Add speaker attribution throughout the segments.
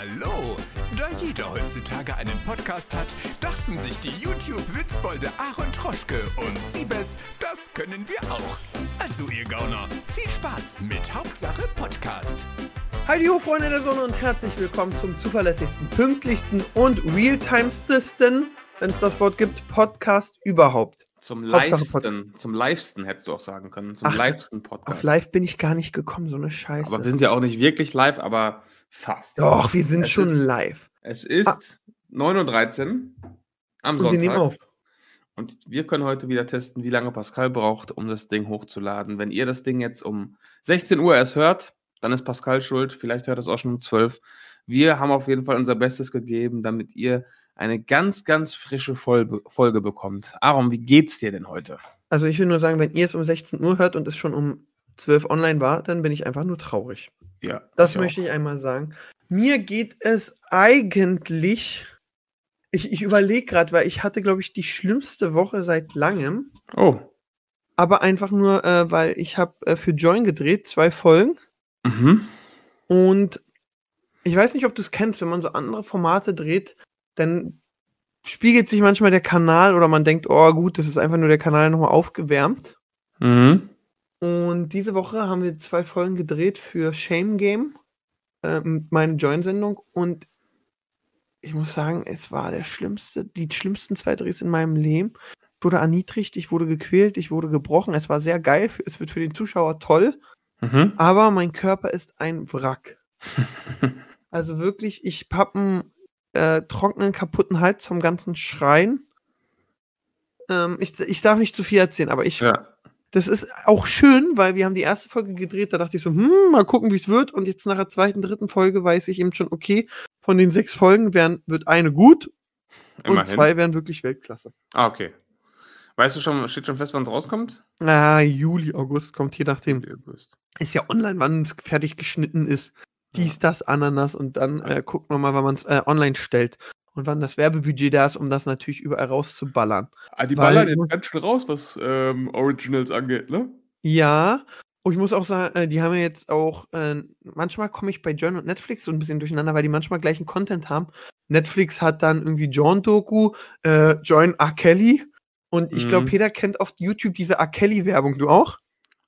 Speaker 1: Hallo! Da jeder heutzutage einen Podcast hat, dachten sich die YouTube-Witzbolde Aaron Troschke und Siebes, das können wir auch. Also ihr Gauner, viel Spaß mit Hauptsache Podcast.
Speaker 2: Hi, ho, Freunde der Sonne und herzlich willkommen zum zuverlässigsten, pünktlichsten und realtimestesten, wenn es das Wort gibt, Podcast überhaupt.
Speaker 3: Zum livesten, zum livesten hättest du auch sagen können. Zum
Speaker 2: Ach,
Speaker 3: livesten Podcast.
Speaker 2: Auf live bin ich gar nicht gekommen, so eine Scheiße.
Speaker 3: Aber wir sind ja auch nicht wirklich live, aber fast.
Speaker 2: Doch, wir sind
Speaker 3: Es
Speaker 2: schon
Speaker 3: ist-
Speaker 2: live.
Speaker 3: Es ist 9.13 Uhr am
Speaker 2: Und wir nehmen
Speaker 3: Sonntag.
Speaker 2: auf.
Speaker 3: Und wir können heute wieder testen, wie lange Pascal braucht, um das Ding hochzuladen. Wenn ihr das Ding jetzt um 16 Uhr erst hört, dann ist Pascal schuld. Vielleicht hört es auch schon um 12. Wir haben auf jeden Fall unser Bestes gegeben, damit ihr eine ganz, ganz frische Folge, Folge bekommt. Aaron, wie geht's dir denn heute?
Speaker 2: Also ich will nur sagen, wenn ihr es um 16 Uhr hört und es schon um 12 online war, dann bin ich einfach nur traurig.
Speaker 3: Ja,
Speaker 2: Das
Speaker 3: ich auch.
Speaker 2: möchte ich einmal sagen. Mir geht es eigentlich. Ich, ich überlege gerade, weil ich hatte, glaube ich, die schlimmste Woche seit langem.
Speaker 3: Oh.
Speaker 2: Aber einfach nur, äh, weil ich habe äh, für Join gedreht, zwei Folgen.
Speaker 3: Mhm.
Speaker 2: Und ich weiß nicht, ob du es kennst, wenn man so andere Formate dreht, dann spiegelt sich manchmal der Kanal oder man denkt, oh gut, das ist einfach nur der Kanal nochmal aufgewärmt.
Speaker 3: Mhm.
Speaker 2: Und diese Woche haben wir zwei Folgen gedreht für Shame Game, äh, meine Join-Sendung. Und ich muss sagen, es war der schlimmste, die schlimmsten zwei Drehs in meinem Leben. Ich wurde erniedrigt, ich wurde gequält, ich wurde gebrochen. Es war sehr geil, es wird für den Zuschauer toll.
Speaker 3: Mhm.
Speaker 2: Aber mein Körper ist ein Wrack. Also wirklich, ich habe einen äh, trockenen, kaputten Hals vom ganzen Schreien. Ähm, ich, ich darf nicht zu viel erzählen, aber ich,
Speaker 3: ja.
Speaker 2: Das ist auch schön, weil wir haben die erste Folge gedreht, da dachte ich so, hm, mal gucken, wie es wird. Und jetzt nach der zweiten, dritten Folge weiß ich eben schon, okay, von den sechs Folgen werden, wird eine gut und
Speaker 3: Immerhin.
Speaker 2: zwei werden wirklich Weltklasse.
Speaker 3: Ah, okay. Weißt du schon, steht schon fest, wann es rauskommt?
Speaker 2: Ah, Juli, August kommt je nachdem.
Speaker 3: Juli, August.
Speaker 2: Ist ja online, wann es fertig geschnitten ist. Dies, das, Ananas und dann äh, gucken wir mal, wann man es äh, online stellt. Und wann das Werbebudget da ist, um das natürlich überall rauszuballern.
Speaker 3: Ah, die
Speaker 2: Weil-
Speaker 3: ballern jetzt ganz schön raus, was ähm, Originals angeht, ne?
Speaker 2: Ja, und ich muss auch sagen, äh, die haben ja jetzt auch, äh, manchmal komme ich bei John und Netflix so ein bisschen durcheinander, weil die manchmal gleichen Content haben. Netflix hat dann irgendwie John-Doku, äh, Join R. Kelly. Und ich glaube,
Speaker 3: Mhm.
Speaker 2: jeder kennt auf YouTube diese R. Kelly-Werbung. Du auch?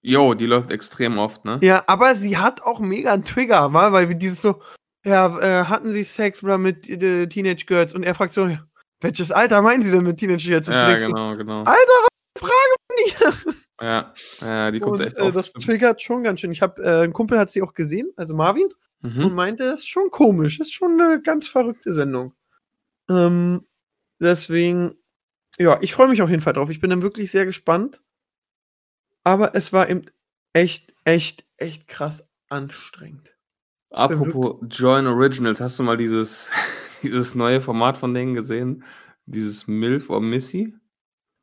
Speaker 3: Jo, die läuft extrem oft, ne?
Speaker 2: Ja, aber sie hat auch mega einen Trigger, wa? weil wir dieses so, ja, äh, hatten sie Sex oder mit äh, Teenage Girls? Und er fragt so, welches Alter meinen sie denn mit Teenage Girls? Und
Speaker 3: Ja,
Speaker 2: so,
Speaker 3: genau, genau.
Speaker 2: Alter, Frage nicht.
Speaker 3: Ja, ja die kommt
Speaker 2: Und,
Speaker 3: echt
Speaker 2: äh,
Speaker 3: oft.
Speaker 2: das triggert schon ganz schön. Ich habe, äh, ein Kumpel hat sie auch gesehen, also Marvin, und
Speaker 3: Mhm.
Speaker 2: meinte, das ist schon komisch, das ist schon eine ganz verrückte Sendung. Ähm, deswegen, ja, ich freue mich auf jeden Fall drauf. Ich bin dann wirklich sehr gespannt. Aber es war eben echt, echt, echt krass anstrengend.
Speaker 3: Apropos Join Originals, hast du mal dieses, dieses neue Format von denen gesehen? Dieses MILF or Missy?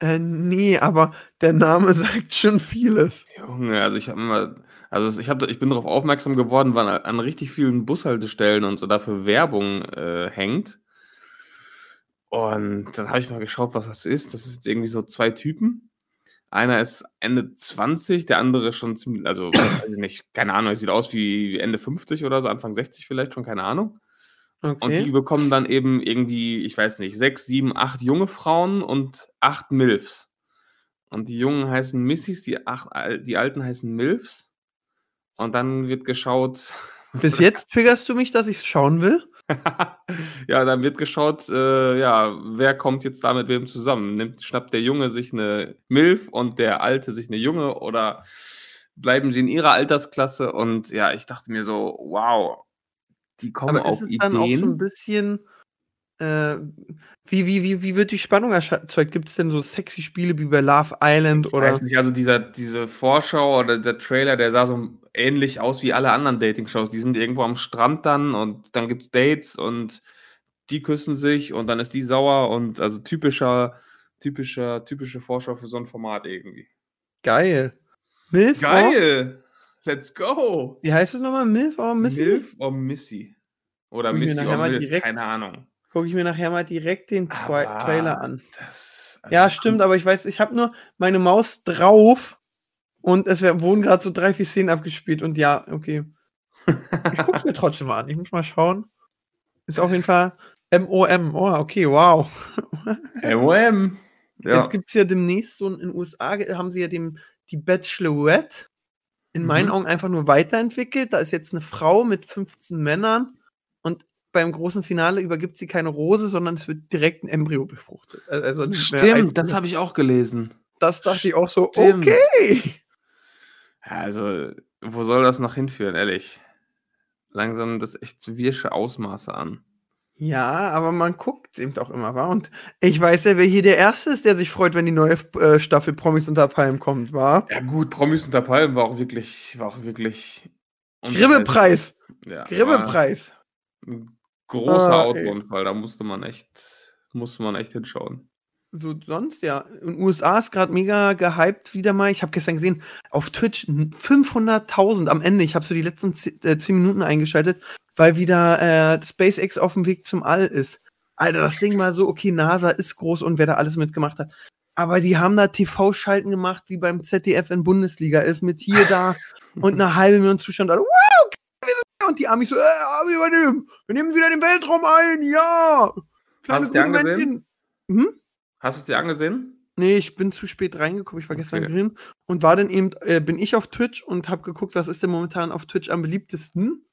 Speaker 2: Äh, nee, aber der Name sagt schon vieles.
Speaker 3: Junge, also ich habe mal, also ich, hab, ich bin darauf aufmerksam geworden, weil an, richtig vielen Bushaltestellen und so dafür Werbung äh, hängt. Und dann habe ich mal geschaut, was das ist. Das ist irgendwie so zwei Typen. Einer ist Ende 20, der andere schon ziemlich, also weiß ich nicht, keine Ahnung, sieht aus wie Ende 50 oder so, Anfang 60 vielleicht schon, keine Ahnung. Und die
Speaker 2: Okay.
Speaker 3: bekommen dann eben irgendwie, ich weiß nicht, sechs, sieben, acht junge Frauen und acht Milfs. Und die Jungen heißen Missys, die, acht, die Alten heißen Milfs. Und dann wird geschaut,
Speaker 2: Bis jetzt triggerst du mich, dass ich es schauen will.
Speaker 3: ja, dann wird geschaut, äh, ja, wer kommt jetzt da mit wem zusammen? Nimmt, schnappt der Junge sich eine Milf und der Alte sich eine Junge oder bleiben sie in ihrer Altersklasse? Und ja, ich dachte mir so, wow, die kommen
Speaker 2: Aber
Speaker 3: auf
Speaker 2: ist es dann auch so ein
Speaker 3: Ideen.
Speaker 2: bisschen. Äh, wie, wie, wie, wie wird die Spannung erzeugt? Gibt es denn so sexy Spiele wie bei Love Island
Speaker 3: Ich
Speaker 2: oder.
Speaker 3: weiß nicht, also dieser, diese Vorschau oder der Trailer, der sah so ähnlich aus wie alle anderen Dating-Shows. Die sind irgendwo am Strand dann und dann gibt es Dates und die küssen sich und dann ist die sauer und also typischer, typischer, typische Vorschau für so ein Format irgendwie.
Speaker 2: Geil. Milf? Or,
Speaker 3: Geil! Let's go!
Speaker 2: wie heißt es nochmal? Milf or Missy?
Speaker 3: Milf or Missy? Oder Missy or Milf, keine Ahnung.
Speaker 2: Gucke ich mir nachher mal direkt den Twi
Speaker 3: Aber
Speaker 2: Trailer an.
Speaker 3: Das,
Speaker 2: Ja,
Speaker 3: also,
Speaker 2: stimmt, aber ich weiß, ich habe nur meine Maus drauf und es wurden gerade so drei, vier Szenen abgespielt und ja, okay. Ich guck's mir trotzdem mal an. Ich muss mal schauen. Ist auf jeden Fall MOM. Oh, okay, wow.
Speaker 3: MOM. Ja.
Speaker 2: Jetzt gibt es ja demnächst so in den USA, haben sie ja dem, die Bachelorette in meinen
Speaker 3: Mhm.
Speaker 2: Augen einfach nur weiterentwickelt. Da ist jetzt eine Frau mit 15 Männern und beim großen Finale übergibt sie keine Rose, sondern es wird direkt ein Embryo befruchtet. Al- Also
Speaker 3: Stimmt, das habe ich auch gelesen.
Speaker 2: das dachte ich auch so, okay.
Speaker 3: Ja, also, wo soll das noch hinführen, ehrlich? Langsam das echt zu wirsche Ausmaße an.
Speaker 2: Ja, aber man guckt eben auch immer, wa? Und ich weiß ja, wer hier der Erste ist, der sich freut, wenn die neue äh, Staffel Promis unter Palmen kommt, war?
Speaker 3: Ja, gut, Promis unter Palmen war auch wirklich, war auch wirklich.
Speaker 2: Gribbepreis.
Speaker 3: Ja, war
Speaker 2: Gribbepreis.
Speaker 3: Ein großer
Speaker 2: Ah.
Speaker 3: Autounfall, da musste man echt, musste man echt hinschauen.
Speaker 2: So sonst, ja. In den USA ist gerade mega gehypt wieder mal. Ich habe gestern gesehen, auf Twitch n- 500.000 am Ende. Ich habe so die letzten 10 äh, 10 Minuten eingeschaltet, weil wieder äh, SpaceX auf dem Weg zum All ist. Alter, das Ding war so, okay, NASA ist groß und wer da alles mitgemacht hat. Aber die haben da TV-Schalten gemacht, wie beim ZDF in Bundesliga ist, mit hier, da und eine halbe Million Zuschauer. Wow. Und die Amis so, äh, wir übernehmen, wir nehmen wieder den Weltraum ein, ja.
Speaker 3: Hast du's dir
Speaker 2: gute
Speaker 3: angesehen?
Speaker 2: Hm?
Speaker 3: Hast du es dir angesehen?
Speaker 2: Nee, ich bin zu spät reingekommen. Ich war gestern
Speaker 3: Okay.
Speaker 2: grillen und war dann eben, äh, bin ich auf Twitch und habe geguckt, was ist denn momentan auf Twitch am beliebtesten.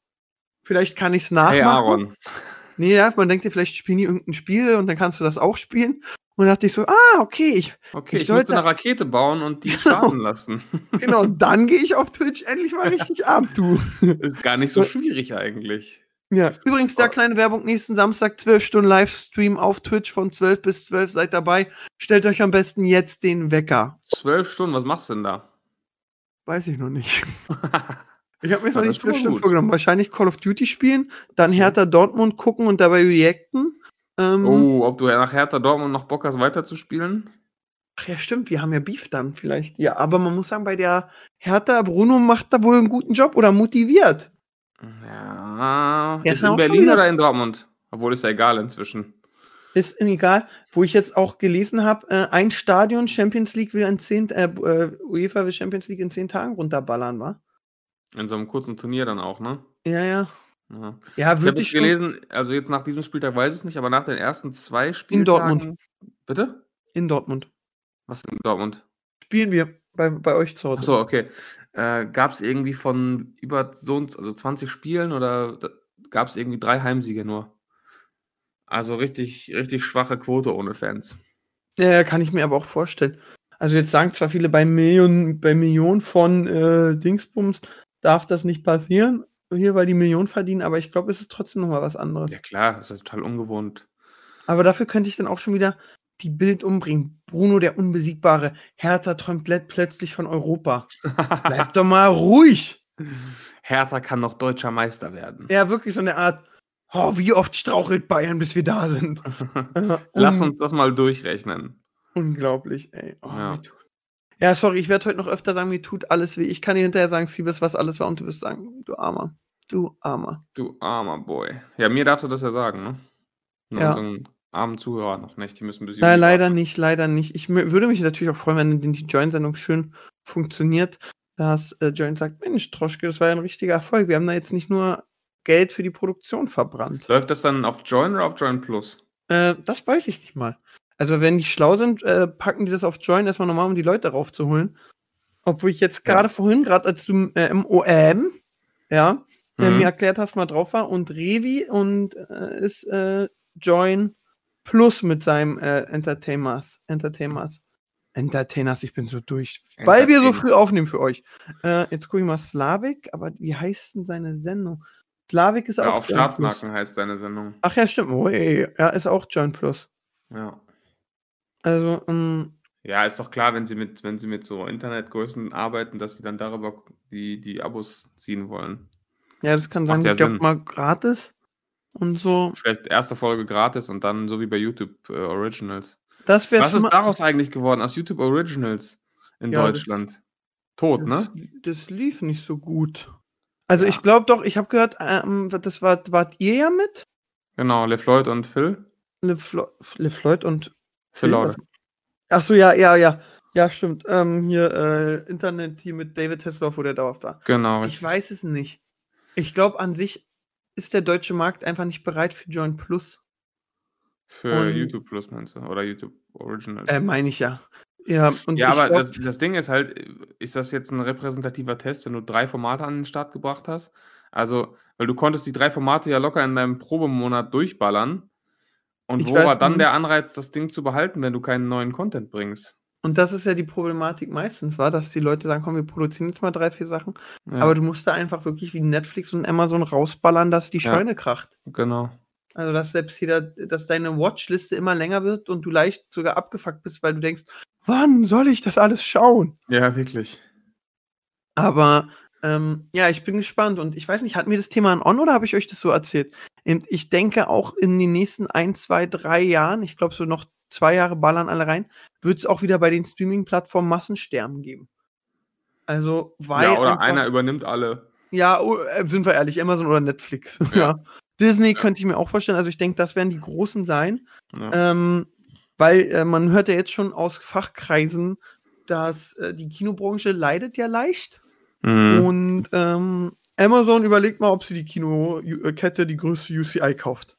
Speaker 2: Vielleicht kann ich es nachmachen.
Speaker 3: Hey Aaron.
Speaker 2: Nee, ja, man denkt dir, vielleicht spielen die irgendein Spiel und dann kannst du das auch spielen. Und dachte ich so, ah, okay, ich,
Speaker 3: Okay,
Speaker 2: Ich
Speaker 3: ich, sollte eine Rakete bauen und die
Speaker 2: Genau.
Speaker 3: starten lassen.
Speaker 2: genau, dann gehe ich auf Twitch endlich mal richtig ab, du.
Speaker 3: Ist gar nicht so schwierig eigentlich.
Speaker 2: Ja, übrigens, da kleine Werbung, nächsten Samstag 12 Stunden Livestream auf Twitch von 12 bis 12, seid dabei. Stellt euch am besten jetzt den Wecker.
Speaker 3: Zwölf Stunden, was machst du denn da?
Speaker 2: Weiß ich noch nicht. Ich habe mir noch nicht
Speaker 3: ist schon mal
Speaker 2: zwölf Stunden
Speaker 3: gut.
Speaker 2: vorgenommen. Wahrscheinlich Call of Duty spielen, dann Hertha Dortmund gucken und dabei reacten. Ähm,
Speaker 3: Oh, ob du nach Hertha Dortmund noch Bock hast, weiterzuspielen?
Speaker 2: Ach ja, stimmt, wir haben ja Beef dann vielleicht. Ja, aber man muss sagen, bei der Hertha, Bruno macht da wohl einen guten Job oder motiviert.
Speaker 3: Ja. Ist in Berlin oder in Dortmund? Obwohl ist ja egal inzwischen.
Speaker 2: Ist egal, wo ich jetzt auch gelesen habe, äh, ein Stadion Champions League will in zehn, äh, äh, UEFA will Champions League in zehn Tagen runterballern, wa?
Speaker 3: In so einem kurzen Turnier dann auch, ne?
Speaker 2: Ja, ja.
Speaker 3: Ja.
Speaker 2: Ja,
Speaker 3: Ich habe
Speaker 2: wirklich
Speaker 3: gelesen, also jetzt nach diesem Spieltag weiß ich es nicht, aber nach den ersten zwei Spieltagen.
Speaker 2: Dortmund.
Speaker 3: Bitte?
Speaker 2: in Dortmund.
Speaker 3: Was in Dortmund?
Speaker 2: Spielen wir bei, bei euch zu Hause.
Speaker 3: Achso, okay. Äh, gab es irgendwie von über so also 20 Spielen oder gab es irgendwie drei Heimsiege nur? Also richtig, richtig schwache Quote ohne Fans.
Speaker 2: Ja, ja, kann ich mir aber auch vorstellen. Also jetzt sagen zwar viele bei Millionen, bei Millionen von äh, Dingsbums darf das nicht passieren, hier weil die Millionen verdienen, aber ich glaube, es ist trotzdem nochmal was anderes.
Speaker 3: Ja klar, das ist total ungewohnt.
Speaker 2: Aber dafür könnte ich dann auch schon wieder die Bild umbringen. Bruno der Unbesiegbare. Hertha träumt plötzlich von Europa. Bleib doch mal ruhig.
Speaker 3: Hertha kann noch deutscher Meister werden.
Speaker 2: Ja, wirklich so eine Art, oh, wie oft strauchelt Bayern, bis wir da sind. Äh,
Speaker 3: Lass
Speaker 2: un-
Speaker 3: uns das mal durchrechnen.
Speaker 2: Unglaublich, ey. Oh,
Speaker 3: Ja.
Speaker 2: Ja, sorry, ich werde heute noch öfter sagen, mir tut alles weh. Ich kann dir hinterher sagen, Siebes, was alles war und du wirst sagen, du Armer. Du Armer.
Speaker 3: Du armer Boy. Ja, mir darfst du das ja sagen, ne? Nur
Speaker 2: Ja.
Speaker 3: unseren armen Zuhörer noch nicht. Die müssen bis
Speaker 2: Nein,
Speaker 3: Juli
Speaker 2: leider
Speaker 3: warten.
Speaker 2: nicht, leider nicht. Ich würde mich natürlich auch freuen, wenn die Join-Sendung schön funktioniert, dass äh, Join sagt, Mensch, Troschke, das war ja ein richtiger Erfolg. Wir haben da jetzt nicht nur Geld für die Produktion verbrannt.
Speaker 3: Läuft das dann auf Join oder auf Join Plus?
Speaker 2: Äh, das weiß ich nicht mal. Also wenn die schlau sind, äh, packen die das auf Join erstmal nochmal, um die Leute raufzuholen. Obwohl ich jetzt
Speaker 3: Ja.
Speaker 2: gerade vorhin, gerade als du äh, im OM, ja, äh,
Speaker 3: Mhm.
Speaker 2: mir erklärt hast, mal drauf war und Revi und äh, ist äh, Join Plus mit seinem äh, Entertainers. Entertainers. Entertainers, ich bin so durch. Weil wir so früh aufnehmen für euch. Äh, jetzt gucke ich mal Slavik, aber wie heißt denn seine Sendung? Slavik ist
Speaker 3: Ja,
Speaker 2: auch
Speaker 3: auf. Staatsmarken heißt deine Sendung.
Speaker 2: Ach ja, stimmt. Oh, ey, ja, ist auch Join Plus.
Speaker 3: Ja.
Speaker 2: Also, ähm,
Speaker 3: Ja, ist doch klar, wenn sie mit, wenn sie mit so Internetgrößen arbeiten, dass sie dann darüber die, die Abos ziehen wollen.
Speaker 2: ja, das kann
Speaker 3: Macht
Speaker 2: sein,
Speaker 3: ja
Speaker 2: ich glaube mal gratis und so.
Speaker 3: Vielleicht erste Folge gratis und dann so wie bei YouTube äh, Originals.
Speaker 2: Das
Speaker 3: Was ist daraus eigentlich geworden aus YouTube Originals in
Speaker 2: Ja, das-
Speaker 3: Deutschland? Tot,
Speaker 2: das,
Speaker 3: ne?
Speaker 2: das lief nicht so gut. Also
Speaker 3: Ja.
Speaker 2: ich glaube doch, ich habe gehört, ähm, das war, wart ihr ja mit?
Speaker 3: Genau, LeFloid und Phil.
Speaker 2: Le, Flo Le Floyd und
Speaker 3: Phil Laude.
Speaker 2: Ach so, ja, ja, ja. Ja, stimmt. Ähm, hier, äh, Internet hier mit David Hasselhoff, wo der dauerhaft war.
Speaker 3: Genau,
Speaker 2: Ich weiß es nicht. Ich glaube an sich, ist der deutsche Markt einfach nicht bereit für Join Plus.
Speaker 3: Für
Speaker 2: Und-
Speaker 3: YouTube Plus meinst du? Oder YouTube Originals?
Speaker 2: Äh, meine ich ja. Ja, und
Speaker 3: ja, aber
Speaker 2: glaub-
Speaker 3: das, das Ding ist halt, ist das jetzt ein repräsentativer Test, wenn du drei Formate an den Start gebracht hast? Also, weil du konntest die drei Formate ja locker in deinem Probemonat durchballern. Und
Speaker 2: Ich
Speaker 3: wo war dann
Speaker 2: nicht.
Speaker 3: der Anreiz, das Ding zu behalten, wenn du keinen neuen Content bringst?
Speaker 2: Und das ist ja die Problematik meistens, war, dass die Leute sagen, komm, wir produzieren jetzt mal drei, vier Sachen.
Speaker 3: Ja,
Speaker 2: Aber du musst da einfach wirklich wie Netflix und Amazon rausballern, dass die
Speaker 3: Ja.
Speaker 2: Scheune kracht.
Speaker 3: genau.
Speaker 2: Also, dass selbst jeder, dass deine Watchliste immer länger wird und du leicht sogar abgefuckt bist, weil du denkst, wann soll ich das alles schauen?
Speaker 3: Ja, wirklich.
Speaker 2: Aber ähm, ja, ich bin gespannt und ich weiß nicht, hatten wir das Thema an On oder habe ich euch das so erzählt? Und ich denke auch in den nächsten ein, zwei, drei Jahren, ich glaube so noch zwei Jahre ballern alle rein, wird es auch wieder bei den Streaming-Plattformen Massensterben geben. Also, weil.
Speaker 3: ja, oder
Speaker 2: einfach-
Speaker 3: einer übernimmt alle.
Speaker 2: Ja, oh, äh, sind wir ehrlich, Amazon oder Netflix. Ja. Disney könnte ich mir auch vorstellen. Also ich denke, das werden die großen sein.
Speaker 3: Ja.
Speaker 2: Ähm, weil äh, man hört ja jetzt schon aus Fachkreisen, dass äh, die Kinobranche leidet ja leicht.
Speaker 3: Mhm.
Speaker 2: Und ähm, Amazon überlegt mal, ob sie die Kinokette, die größte UCI kauft.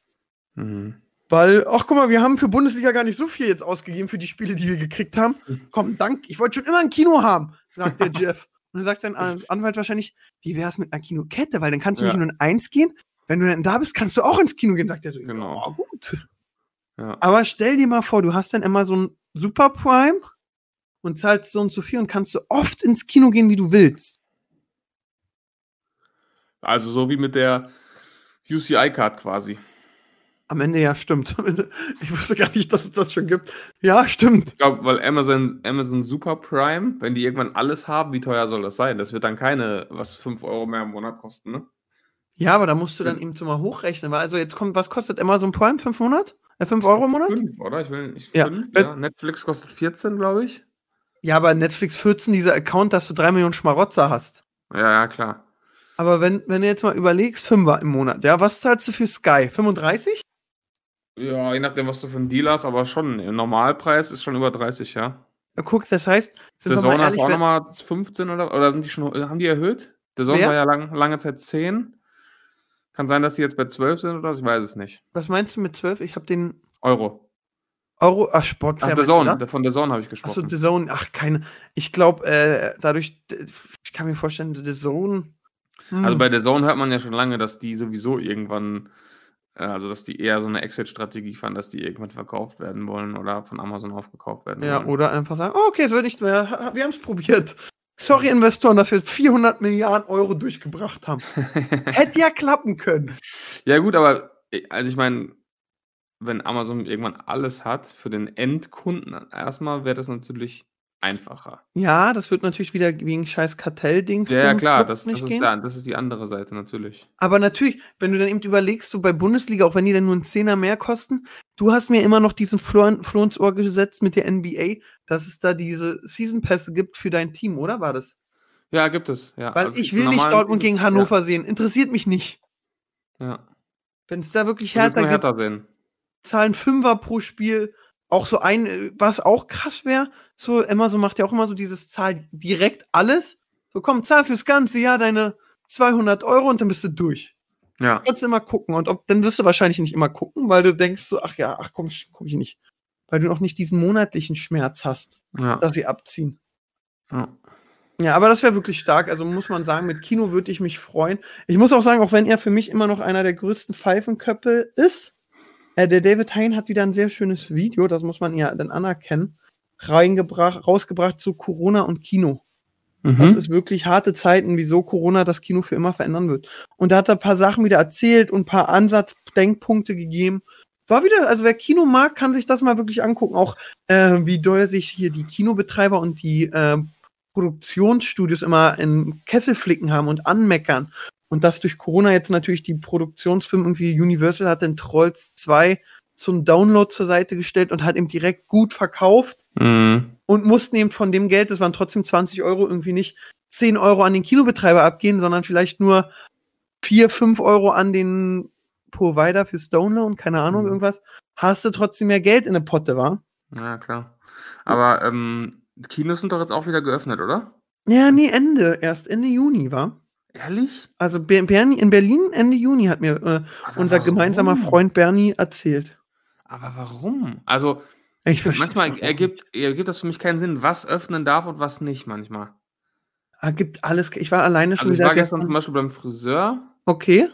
Speaker 3: Mhm.
Speaker 2: Weil, ach guck mal, wir haben für Bundesliga gar nicht so viel jetzt ausgegeben für die Spiele, die wir gekriegt haben. Komm, dank, ich wollte schon immer ein Kino haben, sagt der Jeff. Und dann sagt sein An- Anwalt wahrscheinlich, wie wäre es mit einer Kinokette? Weil dann kannst du
Speaker 3: Ja.
Speaker 2: nicht nur in eins gehen. Wenn du dann da bist, kannst du auch ins Kino gehen, sagt er so.
Speaker 3: Genau.
Speaker 2: Ja, gut.
Speaker 3: Ja.
Speaker 2: Aber stell dir mal vor, du hast dann immer so ein Super Prime und zahlst so und so viel und kannst so oft ins Kino gehen, wie du willst.
Speaker 3: Also so wie mit der UCI-Card quasi.
Speaker 2: Am Ende ja, stimmt. Ich wusste gar nicht, dass es das schon gibt. Ja, stimmt.
Speaker 3: Ich glaube, weil Amazon, Amazon Super Prime, wenn die irgendwann alles haben, wie teuer soll das sein? Das wird dann keine, was 5 Euro mehr im Monat kosten, ne?
Speaker 2: Ja, aber da musst du dann eben so mal hochrechnen. Weil also jetzt kommt, was kostet Amazon Prime? 500? Äh, 5 Euro im Monat?
Speaker 3: 5, oder? Ich will nicht
Speaker 2: Ja,
Speaker 3: 5,
Speaker 2: wenn-
Speaker 3: ja. Netflix kostet 14, glaube ich.
Speaker 2: Ja, aber Netflix 14 dieser Account, dass du 3 Millionen Schmarotzer hast.
Speaker 3: Ja, ja, klar.
Speaker 2: Aber wenn, wenn du jetzt mal überlegst, 5er im Monat, ja, was zahlst du für Sky? 35?
Speaker 3: Ja, je nachdem, was du für einen Deal hast, aber schon, im Normalpreis ist schon über 30, ja.
Speaker 2: Ja, guck, das heißt, sind
Speaker 3: Der Zone
Speaker 2: ehrlich,
Speaker 3: auch nochmal 15 oder, oder sind die schon, haben die erhöht? Der Zone war ja lang, lange Zeit 10. Kann sein, dass die jetzt bei 12 sind oder ich weiß es nicht.
Speaker 2: was meinst du mit 12? Ich habe den
Speaker 3: Euro.
Speaker 2: Euro, ach, Sport.
Speaker 3: Ach, der Zone, von der Zone habe ich
Speaker 2: Achso,
Speaker 3: gesprochen.
Speaker 2: The Zone, ach, keine. Ich glaube, äh, dadurch, ich kann mir vorstellen, The Zone. Hm,
Speaker 3: Also bei der Zone hört man ja schon lange, dass die sowieso irgendwann, äh, also dass die eher so eine Exit-Strategie fahren, dass die irgendwann verkauft werden wollen oder von Amazon aufgekauft werden
Speaker 2: Ja,
Speaker 3: wollen.
Speaker 2: oder einfach sagen, oh, okay, es wird nicht mehr, wir haben es probiert. Sorry, Investoren, dass wir 400 Milliarden Euro durchgebracht haben. Hätte ja klappen können.
Speaker 3: ja gut, aber äh, also ich meine, wenn Amazon irgendwann alles hat für den Endkunden, erstmal wäre das natürlich einfacher.
Speaker 2: Ja, das wird natürlich wieder wegen scheiß Kartelldings.
Speaker 3: Ja, ja klar, das, das, ist da, das ist die andere Seite natürlich.
Speaker 2: Aber natürlich, wenn du dann eben überlegst, so bei Bundesliga, auch wenn die dann nur einen Zehner mehr kosten, du hast mir immer noch diesen Floh, Floh ins Ohr gesetzt mit der NBA, dass es da diese Season Pässe gibt für dein Team, oder war das?
Speaker 3: Ja, gibt es. Ja,
Speaker 2: Weil
Speaker 3: Also
Speaker 2: ich will nicht Dortmund gegen Hannover sehen. Interessiert mich nicht.
Speaker 3: Ja, ja.
Speaker 2: Wenn es da wirklich härter
Speaker 3: nur
Speaker 2: gibt,
Speaker 3: sehen.
Speaker 2: zahlen Fünfer pro Spiel. Auch so ein, äh, was auch krass wäre, so Amazon macht ja auch immer so dieses Zahl direkt alles. So komm, zahl fürs ganze Jahr deine 200 Euro und dann bist du durch.
Speaker 3: Ja,
Speaker 2: kannst du immer gucken. Und ob, dann wirst du wahrscheinlich nicht immer gucken, weil du denkst so, ach ja, ach komm, guck ich nicht. Weil du noch nicht diesen monatlichen Schmerz hast,
Speaker 3: ja.
Speaker 2: dass sie abziehen.
Speaker 3: ja.
Speaker 2: Ja, aber das wäre wirklich stark. Also muss man sagen, mit Kino würde ich mich freuen. Ich muss auch sagen, auch wenn er für mich immer noch einer der größten Pfeifenköpfe ist, äh, der David Hein hat wieder ein sehr schönes Video, das muss man ja dann anerkennen, reingebracht, rausgebracht zu Corona und Kino. Das
Speaker 3: Mhm.
Speaker 2: ist wirklich harte Zeiten, wieso Corona das Kino für immer verändern wird. Und da hat er ein paar Sachen wieder erzählt und ein paar Ansatzdenkpunkte gegeben. War wieder, also wer Kino mag, kann sich das mal wirklich angucken. Auch äh, wie doll sich hier die Kinobetreiber und die äh, Produktionsstudios immer in Kesselflicken haben und anmeckern. Und dass durch Corona jetzt natürlich die Produktionsfirmen irgendwie Universal hat den Trolls 2 zum Download zur Seite gestellt und hat eben direkt gut verkauft
Speaker 3: Mhm.
Speaker 2: und mussten eben von dem Geld, das waren trotzdem 20 Euro, irgendwie nicht 10 Euro an den Kinobetreiber abgehen, sondern vielleicht nur 4, 5 Euro an den Provider fürs Download, keine Ahnung,
Speaker 3: Mhm.
Speaker 2: irgendwas. Hast du trotzdem mehr Geld in der Potte, war?
Speaker 3: Ja, klar. Aber ähm, Kinos sind doch jetzt auch wieder geöffnet, oder?
Speaker 2: Ja, nee, Ende, erst Ende Juni, war.
Speaker 3: Ehrlich?
Speaker 2: Also Ber Bernie in Berlin Ende Juni hat mir äh, unser gemeinsamer
Speaker 3: warum?
Speaker 2: Freund Bernie erzählt.
Speaker 3: Aber warum? Also,
Speaker 2: Ich
Speaker 3: ich manchmal ergibt, ergibt das für mich keinen Sinn, was öffnen darf und was nicht manchmal.
Speaker 2: Ergibt alles. Ich war alleine schon
Speaker 3: Also ich
Speaker 2: wieder
Speaker 3: war gestern zum
Speaker 2: gestern.
Speaker 3: Beispiel beim Friseur
Speaker 2: Okay.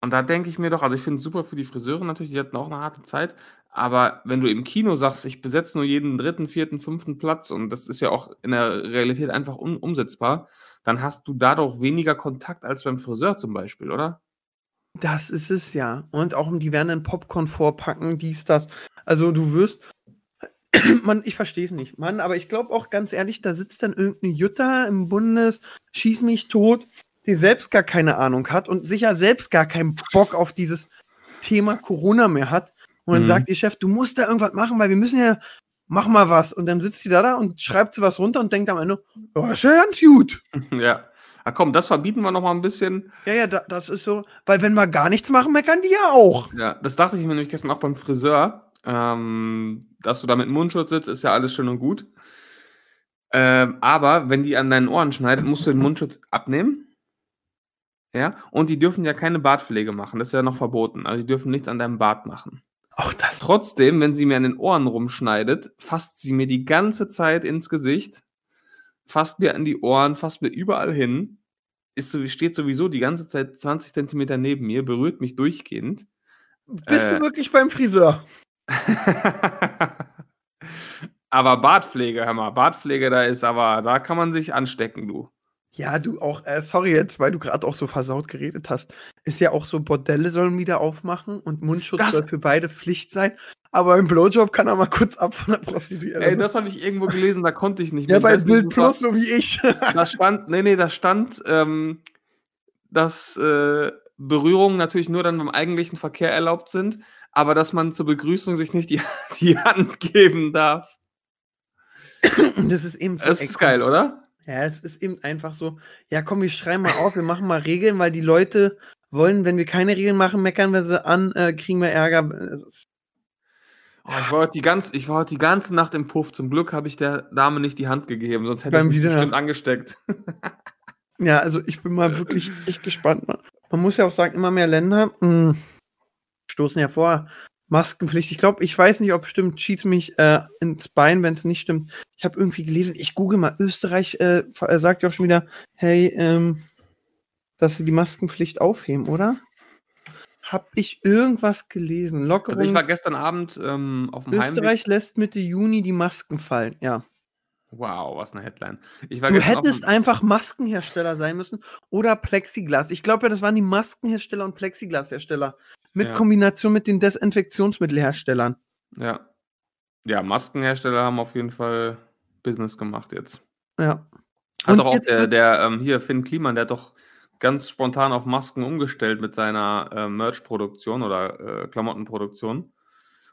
Speaker 3: und da denke ich mir doch, also ich finde es super für die Friseure natürlich, die hatten auch eine harte Zeit, aber wenn du im Kino sagst, ich besetze nur jeden dritten, vierten, fünften Platz und das ist ja auch in der Realität einfach un umsetzbar, dann hast du dadurch weniger Kontakt als beim Friseur zum Beispiel, oder?
Speaker 2: Das ist es ja. Und auch die werden dann Popcorn vorpacken, dies, das. Also du wirst. Mann, ich verstehe es nicht. Mann, aber ich glaube auch ganz ehrlich, da sitzt dann irgendeine Jutta im Bundes, schieß mich tot, die selbst gar keine Ahnung hat und sicher selbst gar keinen Bock auf dieses Thema Corona mehr hat. Und dann
Speaker 3: Mhm.
Speaker 2: sagt ihr Chef, du musst da irgendwas machen, weil wir müssen ja, mach mal was. Und dann sitzt sie da, da und schreibt sie was runter und denkt am Ende, ja, ist ja ganz gut.
Speaker 3: Ja. Ah, komm, das verbieten wir noch mal ein bisschen.
Speaker 2: Ja, ja, da, das ist so, weil wenn wir gar nichts machen, meckern die ja auch.
Speaker 3: Ja, das dachte ich mir nämlich gestern auch beim Friseur. Ähm, dass du da mit Mundschutz sitzt, ist ja alles schön und gut. Ähm, aber wenn die an deinen Ohren schneidet, musst du den Mundschutz abnehmen. Ja, und die dürfen ja keine Bartpflege machen. Das ist ja noch verboten. Also die dürfen nichts an deinem Bart machen.
Speaker 2: Auch das.
Speaker 3: Trotzdem, wenn sie mir an den Ohren rumschneidet, fasst sie mir die ganze Zeit ins Gesicht, fasst mir an die Ohren, fasst mir überall hin, ist so, steht sowieso die ganze Zeit 20 Zentimeter neben mir, berührt mich durchgehend.
Speaker 2: Bist
Speaker 3: Äh.
Speaker 2: du wirklich beim Friseur?
Speaker 3: aber Bartpflege, hör mal, Bartpflege, da ist aber, da kann man sich anstecken, du.
Speaker 2: Ja, du auch, äh, sorry jetzt, weil du gerade auch so versaut geredet hast. Ist ja auch so, Bordelle sollen wieder aufmachen und Mundschutz
Speaker 3: Das-
Speaker 2: soll für beide Pflicht sein. Aber im Blowjob kann er mal kurz ab von der Prostituierten.
Speaker 3: Ey, das habe ich irgendwo gelesen, da konnte ich nicht
Speaker 2: ja,
Speaker 3: mehr. Ich
Speaker 2: bei Bild Plus, so wie ich.
Speaker 3: Da stand, nee, nee, da stand, ähm, dass äh, Berührungen natürlich nur dann beim eigentlichen Verkehr erlaubt sind, aber dass man zur Begrüßung sich nicht die, die Hand geben darf.
Speaker 2: das ist eben so.
Speaker 3: Das ist geil, oder?
Speaker 2: Ja, es ist eben einfach so. Ja, komm, wir schreiben mal auf, wir machen mal Regeln, weil die Leute wollen, wenn wir keine Regeln machen, meckern wir sie an, äh, kriegen wir Ärger. Also,
Speaker 3: Oh, ich, war heute die ganz, ich war heute die ganze Nacht im Puff. Zum Glück habe ich der Dame nicht die Hand gegeben, sonst hätte
Speaker 2: Beim
Speaker 3: ich mich
Speaker 2: Wieder-
Speaker 3: bestimmt angesteckt.
Speaker 2: Ja, also ich bin mal wirklich echt gespannt. Man, man muss ja auch sagen, immer mehr Länder mh, stoßen ja vor. Maskenpflicht. Ich glaube, ich weiß nicht, ob stimmt, schieß mich äh, ins Bein, wenn es nicht stimmt. Ich habe irgendwie gelesen, ich google mal, Österreich äh, äh, sagt ja auch schon wieder, hey, ähm, dass sie die Maskenpflicht aufheben, oder? Hab ich irgendwas gelesen? Lockerung.
Speaker 3: Also ich war gestern Abend ähm, auf dem Heimweg.
Speaker 2: Österreich lässt Mitte Juni die Masken fallen. Ja.
Speaker 3: Wow, was eine Headline. Ich war
Speaker 2: Du hättest einfach Maskenhersteller sein müssen oder Plexiglas. Ich glaube ja, das waren die Maskenhersteller und Plexiglashersteller. Mit
Speaker 3: Ja.
Speaker 2: Kombination mit den Desinfektionsmittelherstellern.
Speaker 3: Ja. Ja, Maskenhersteller haben auf jeden Fall Business gemacht jetzt.
Speaker 2: Ja.
Speaker 3: Hat
Speaker 2: Und
Speaker 3: doch auch der, der ähm, hier, Finn Kliman, der hat doch ganz spontan auf Masken umgestellt mit seiner äh, Merch-Produktion oder äh, Klamottenproduktion.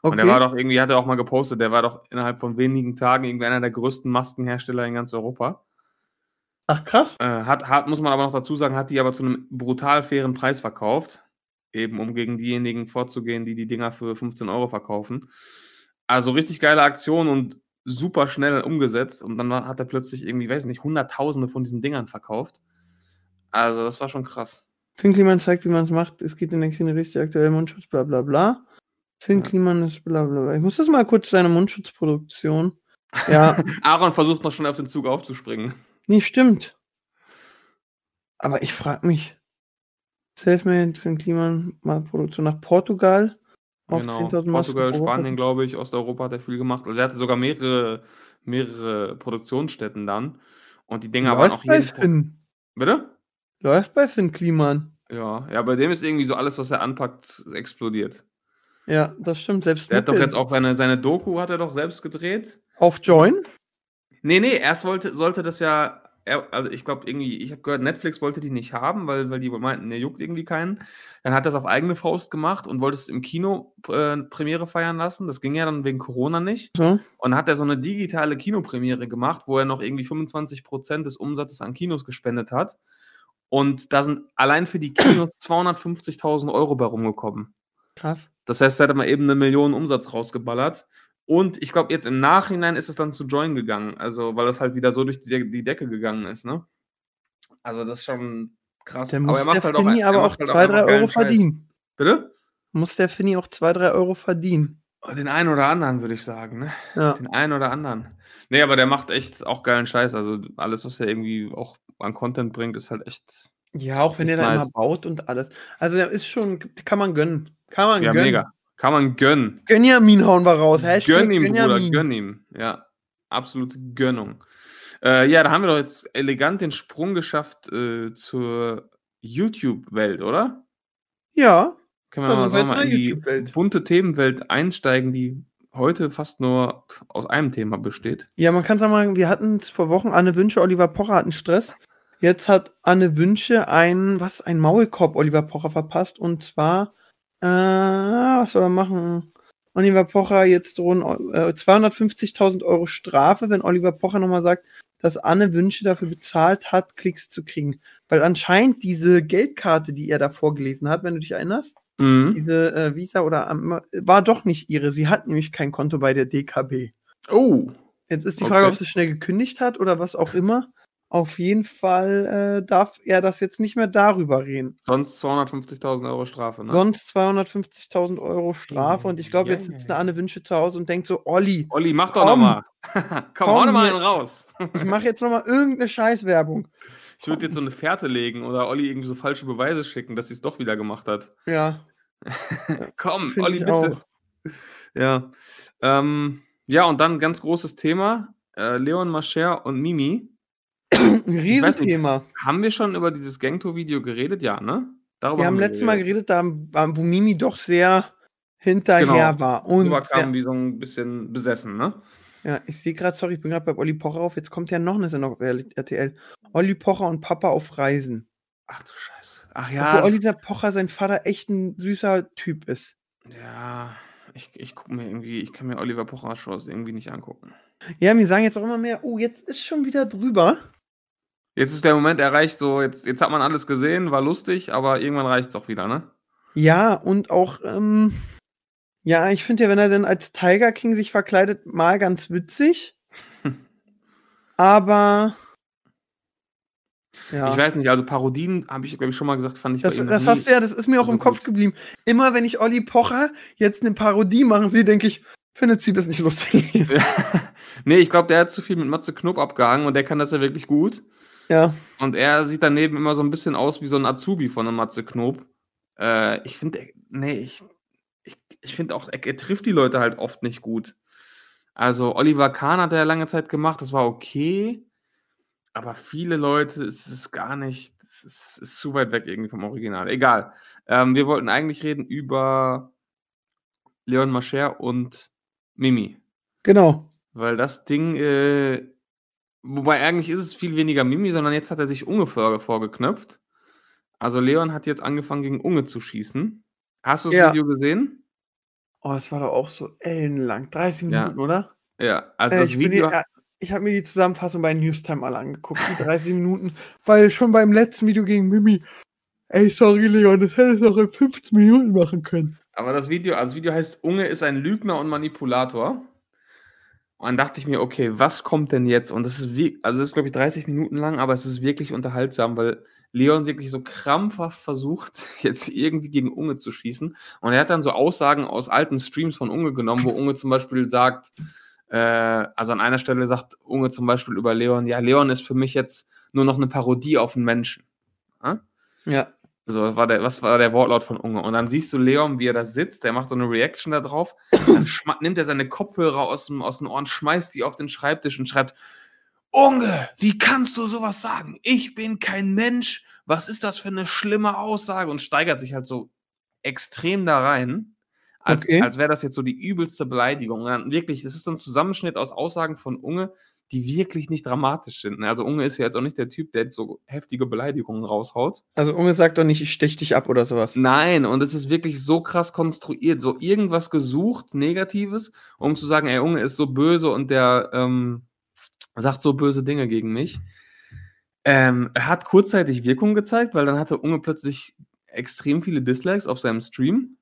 Speaker 3: Und der
Speaker 2: Okay.
Speaker 3: war doch irgendwie, hat er auch mal gepostet, der war doch innerhalb von wenigen Tagen irgendwie einer der größten Maskenhersteller in ganz Europa.
Speaker 2: Ach krass.
Speaker 3: Äh, hat, hat, muss man aber noch dazu sagen, hat die aber zu einem brutal fairen Preis verkauft. Eben um gegen diejenigen vorzugehen, die die Dinger für 15 Euro verkaufen. Also richtig geile Aktion und super schnell umgesetzt. Und dann hat er plötzlich irgendwie, weiß nicht, Hunderttausende von diesen Dingern verkauft. Also das war schon krass.
Speaker 2: Finn Kliman zeigt, wie man es macht. Es geht in der Kino richtig aktuell Mundschutz, bla bla bla. Finn. Kliman ist bla bla bla. Ich muss das mal kurz seine Mundschutzproduktion. Ja,
Speaker 3: Aaron versucht noch schon auf den Zug aufzuspringen.
Speaker 2: nee, stimmt. Aber ich frage mich. Selfmade Finn Kliman mal Produktion nach Portugal. Auf
Speaker 3: Genau.
Speaker 2: 10.000 Masken
Speaker 3: Portugal. Spanien, glaube ich, Osteuropa hat er viel gemacht. Also er hatte sogar mehrere, mehrere Produktionsstätten dann. Und die Dinger waren auch
Speaker 2: Läuft bei
Speaker 3: jeden Tag.
Speaker 2: Finn.
Speaker 3: Bitte?
Speaker 2: Läuft bei Finn Kliman.
Speaker 3: Ja, ja, bei dem ist irgendwie so alles, was er anpackt, explodiert.
Speaker 2: Ja, das stimmt. Selbst
Speaker 3: Der hat doch jetzt auch seine, seine Doku, hat er doch selbst gedreht.
Speaker 2: auf Join.
Speaker 3: Nee, nee, erst wollte, sollte das ja, er, also ich glaube irgendwie, ich habe gehört, Netflix wollte die nicht haben, weil, weil die meinten, der juckt irgendwie keinen. Dann hat er es auf eigene Faust gemacht und wollte es im Kino äh, Premiere feiern lassen. Das ging ja dann wegen Corona nicht.
Speaker 2: So.
Speaker 3: Und hat er so eine digitale Kinopremiere gemacht, wo er noch irgendwie 25% des Umsatzes an Kinos gespendet hat. Und da sind allein für die Kinos 250.000 Euro bei rumgekommen.
Speaker 2: Krass.
Speaker 3: Das heißt, er hat mal eben eine Million Umsatz rausgeballert. Und ich glaube, jetzt im Nachhinein ist es dann zu Join gegangen. Also, weil das halt wieder so durch die, die Decke gegangen ist, ne? Also das ist schon krass.
Speaker 2: Der
Speaker 3: aber
Speaker 2: muss
Speaker 3: er macht
Speaker 2: der
Speaker 3: halt auch,
Speaker 2: Finny aber auch
Speaker 3: macht halt
Speaker 2: 2, 3
Speaker 3: einfach
Speaker 2: Euro
Speaker 3: geilen Scheiß.
Speaker 2: verdienen.
Speaker 3: Bitte?
Speaker 2: Muss der Finny auch 2, 3 Euro verdienen.
Speaker 3: Den einen oder anderen, würde ich sagen, ne?
Speaker 2: Ja.
Speaker 3: Den einen oder anderen. Nee, aber der macht echt auch geilen Scheiß. Also alles, was er irgendwie auch an Content bringt, ist halt echt.
Speaker 2: Ja, auch wenn der da immer baut und alles. Also der ist schon, kann man gönnen. Kann man
Speaker 3: Ja,
Speaker 2: gönnen.
Speaker 3: mega. Kann man gönnen.
Speaker 2: Gönjamin hauen wir raus. Hashtag
Speaker 3: Gönn ihm, Bruder,
Speaker 2: Gönjamin.
Speaker 3: gönn ihm. Ja, absolute Gönnung. Äh, ja, da haben wir doch jetzt elegant den Sprung geschafft äh, zur YouTube-Welt, oder?
Speaker 2: Ja,
Speaker 3: Können wir mal, mal
Speaker 2: in
Speaker 3: die bunte Themenwelt einsteigen, die heute fast nur aus einem Thema besteht.
Speaker 2: ja, man kann sagen, wir hatten es vor Wochen, Anne Wünsche, Oliver Pocher hatten Stress. Jetzt hat Anne Wünsche ein, was, ein Maulkorb Oliver Pocher verpasst und zwar, äh, was soll er machen? Oliver Pocher jetzt drohen äh, 250.000 Euro Strafe, wenn Oliver Pocher nochmal sagt, dass Anne Wünsche dafür bezahlt hat, Klicks zu kriegen. Weil anscheinend diese Geldkarte, die er da vorgelesen hat, wenn du dich erinnerst,
Speaker 3: Mhm.
Speaker 2: diese äh, Visa oder ähm, war doch nicht ihre. Sie hat nämlich kein Konto bei der DKB.
Speaker 3: Oh,
Speaker 2: Jetzt ist die Frage,
Speaker 3: Okay.
Speaker 2: ob sie schnell gekündigt hat oder was auch immer. Auf jeden Fall äh, darf er das jetzt nicht mehr darüber reden.
Speaker 3: sonst 250.000 Euro Strafe, ne?
Speaker 2: Sonst 250.000 Euro Strafe. Und ich glaube,
Speaker 3: Ja,
Speaker 2: jetzt sitzt
Speaker 3: ja.
Speaker 2: eine Anne Wünsche zu Hause und denkt so, Olli,
Speaker 3: Olli, mach doch
Speaker 2: Komm.
Speaker 3: nochmal. Komm, hau
Speaker 2: Komm
Speaker 3: noch mal
Speaker 2: hier.
Speaker 3: einen raus.
Speaker 2: ich mache jetzt nochmal irgendeine Scheißwerbung.
Speaker 3: Ich würde jetzt so eine Fährte legen oder Olli irgendwie so falsche Beweise schicken, dass sie es doch wieder gemacht hat.
Speaker 2: Ja,
Speaker 3: Komm,
Speaker 2: Find
Speaker 3: Olli, bitte.
Speaker 2: auch.
Speaker 3: Ja. Ähm, ja, und dann ganz großes Thema. Äh, Leon Mascher und Mimi.
Speaker 2: Ein
Speaker 3: weiß nicht.
Speaker 2: Riesenthema.
Speaker 3: Haben wir schon über dieses Gangtour-Video geredet? Ja, ne? Darüber
Speaker 2: Wir haben letztes Mal geredet, da, wo Mimi doch sehr hinterher
Speaker 3: Genau.
Speaker 2: war. Und
Speaker 3: Rüberkamen wie so ein bisschen besessen, ne?
Speaker 2: Ja, ich sehe gerade, sorry, ich bin gerade bei Olli Pocher auf. Jetzt kommt ja noch eine Sendung auf RTL. Olli Pocher und Papa auf Reisen.
Speaker 3: Ach du Scheiße. Ach
Speaker 2: Obwohl
Speaker 3: ja.
Speaker 2: Olli
Speaker 3: Das,
Speaker 2: der Pocher sein Vater echt ein süßer Typ ist.
Speaker 3: ja, ich, ich gucke mir irgendwie, ich kann mir Oliver Pocher Shows irgendwie nicht angucken.
Speaker 2: Ja, mir sagen jetzt auch immer mehr, oh, jetzt ist schon wieder drüber.
Speaker 3: Jetzt ist der Moment erreicht, so, jetzt, jetzt hat man alles gesehen, war lustig, aber irgendwann reicht es auch wieder, ne?
Speaker 2: Ja, und auch, ähm, ja, ich finde ja, wenn er dann als Tiger King sich verkleidet, mal ganz witzig. Aber. Ja.
Speaker 3: Ich weiß nicht, also Parodien, habe ich, glaube ich, schon mal gesagt, fand ich
Speaker 2: Das, das hast du ja, das ist mir auch
Speaker 3: so
Speaker 2: im Kopf
Speaker 3: gut.
Speaker 2: geblieben. Immer wenn ich Olli Pocher jetzt eine Parodie machen sehe, denke ich, findet sie das nicht lustig.
Speaker 3: nee, ich glaube, der hat zu viel mit Matze Knob abgehangen und der kann das ja wirklich gut.
Speaker 2: Ja.
Speaker 3: Und er sieht daneben immer so ein bisschen aus wie so ein Azubi von einem Matze Knob. Äh, ich finde, nee, ich, ich, ich finde auch, er, er trifft die Leute halt oft nicht gut. Also Oliver Kahn hat er ja lange Zeit gemacht, das war okay. Aber viele Leute ist es gar nicht, es ist, ist zu weit weg irgendwie vom Original. Egal. Ähm, wir wollten eigentlich reden über Leon Mascher und Mimi.
Speaker 2: Genau.
Speaker 3: Weil das Ding, äh, wobei eigentlich ist es viel weniger Mimi, sondern jetzt hat er sich Unge vor, vorgeknöpft. Also Leon hat jetzt angefangen gegen Unge zu schießen. Hast du das
Speaker 2: Ja.
Speaker 3: Video gesehen?
Speaker 2: Oh, das war doch auch so ellenlang. 30
Speaker 3: Ja.
Speaker 2: Minuten, oder?
Speaker 3: Ja, also
Speaker 2: Äh,
Speaker 3: das
Speaker 2: ich
Speaker 3: Video.
Speaker 2: die- äh, ich habe mir die Zusammenfassung bei Newstime alle angeguckt, die 30 Minuten, weil schon beim letzten Video gegen Mimi, ey, sorry Leon, das hättest du auch in 15 Minuten machen können.
Speaker 3: Aber das Video, also das Video heißt, Unge ist ein Lügner und Manipulator. Und dann dachte ich mir, okay, was kommt denn jetzt? Und das ist wie, also das ist, glaube ich, 30 Minuten lang, aber es ist wirklich unterhaltsam, weil Leon wirklich so krampfhaft versucht, jetzt irgendwie gegen Unge zu schießen. Und er hat dann so Aussagen aus alten Streams von Unge genommen, wo Unge zum Beispiel sagt, äh, also an einer Stelle sagt Unge zum Beispiel über Leon, ja, Leon ist für mich jetzt nur noch eine Parodie auf einen Menschen. Ja?
Speaker 2: Ja.
Speaker 3: So, was war, der, was war der Wortlaut von Unge? Und dann siehst du Leon, wie er da sitzt, der macht so eine Reaction da drauf. Dann nimmt er seine Kopfhörer aus, dem, aus den Ohren, schmeißt die auf den Schreibtisch und schreibt: Unge, wie kannst du sowas sagen? Ich bin kein Mensch. Was ist das für eine schlimme Aussage? Und steigert sich halt so extrem da rein, als,
Speaker 2: Okay.
Speaker 3: als wäre das jetzt so die übelste Beleidigung. Und dann wirklich, das ist so ein Zusammenschnitt aus Aussagen von Unge, die wirklich nicht dramatisch sind. ne? Also Unge ist ja jetzt auch nicht der Typ, der so heftige Beleidigungen raushaut.
Speaker 2: Also Unge sagt doch nicht, ich stech dich ab oder sowas.
Speaker 3: Nein, und es ist wirklich so krass konstruiert, so irgendwas gesucht, Negatives, um zu sagen, ey, Unge ist so böse und der ähm, sagt so böse Dinge gegen mich. Ähm, er hat kurzzeitig Wirkung gezeigt, weil dann hatte Unge plötzlich extrem viele Dislikes auf seinem Stream,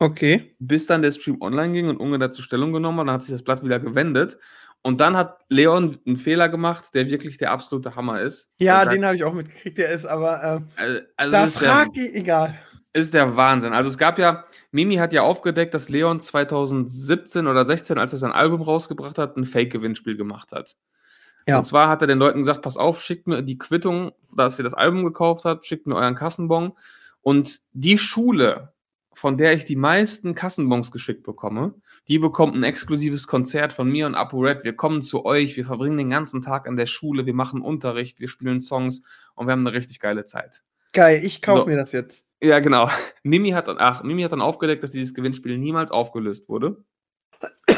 Speaker 2: Okay.
Speaker 3: bis dann der Stream online ging und Unge dazu Stellung genommen hat, dann hat sich das Blatt wieder gewendet. Und dann hat Leon einen Fehler gemacht, der wirklich der absolute Hammer ist.
Speaker 2: Ja,
Speaker 3: sagt,
Speaker 2: den habe ich auch mitgekriegt, der ist aber, äh,
Speaker 3: also, also
Speaker 2: da
Speaker 3: ist der,
Speaker 2: frag ich, egal.
Speaker 3: ist der Wahnsinn. Also es gab ja, Mimi hat ja aufgedeckt, dass Leon 2017 oder 16, als er sein Album rausgebracht hat, ein Fake-Gewinnspiel gemacht hat.
Speaker 2: Ja.
Speaker 3: Und zwar hat er den Leuten gesagt, pass auf, schickt mir die Quittung, dass ihr das Album gekauft habt, schickt mir euren Kassenbon. Und die Schule, von der ich die meisten Kassenbons geschickt bekomme, die bekommt ein exklusives Konzert von mir und ApoRed. Wir kommen zu euch, wir verbringen den ganzen Tag an der Schule, wir machen Unterricht, wir spielen Songs und wir haben eine richtig geile Zeit.
Speaker 2: Geil, ich kaufe
Speaker 3: So.
Speaker 2: mir das jetzt.
Speaker 3: Ja, genau. Mimi hat, dann, ach, Mimi hat dann aufgedeckt, dass dieses Gewinnspiel niemals aufgelöst wurde.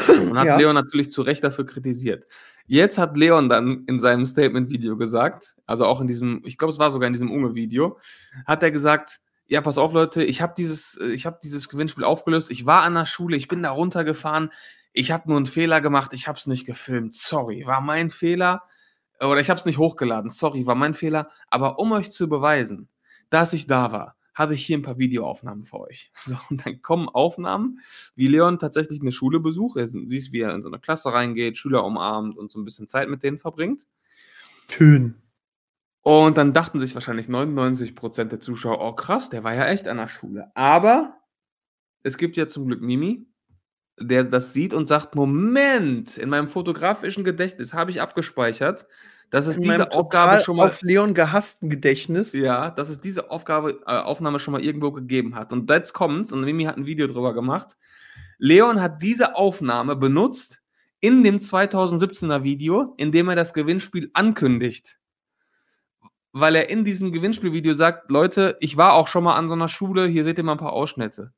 Speaker 3: Und hat
Speaker 2: Ja.
Speaker 3: Leon natürlich zu Recht dafür kritisiert. Jetzt hat Leon dann in seinem Statement-Video gesagt, also auch in diesem, ich glaube, es war sogar in diesem Unge-Video, hat er gesagt, ja, pass auf, Leute, ich habe dieses, äh, ich habe dieses Gewinnspiel aufgelöst, ich war an der Schule, ich bin da runtergefahren, ich habe nur einen Fehler gemacht, ich habe es nicht gefilmt, sorry, war mein Fehler, oder ich habe es nicht hochgeladen, sorry, war mein Fehler, aber um euch zu beweisen, dass ich da war, habe ich hier ein paar Videoaufnahmen für euch. So, und dann kommen Aufnahmen, wie Leon tatsächlich eine Schule besucht. Er siehst, wie er in so eine Klasse reingeht, Schüler umarmt und so ein bisschen Zeit mit denen verbringt.
Speaker 2: Schön.
Speaker 3: Und dann dachten sich wahrscheinlich 99% der Zuschauer, oh krass, der war ja echt an der Schule. Aber es gibt ja zum Glück Mimi, der das sieht und sagt, Moment, in meinem fotografischen Gedächtnis habe ich abgespeichert, dass es
Speaker 2: In
Speaker 3: diese Aufgabe schon mal
Speaker 2: auf Leon gehassten Gedächtnis.
Speaker 3: ja, dass es diese Aufgabe, äh, Aufnahme schon mal irgendwo gegeben hat. Und jetzt kommt's, und Mimi hat ein Video drüber gemacht. Leon hat diese Aufnahme benutzt in dem 2017er Video, in dem er das Gewinnspiel ankündigt. Weil er in diesem Gewinnspielvideo sagt, Leute, ich war auch schon mal an so einer Schule, hier seht ihr mal ein paar Ausschnitte.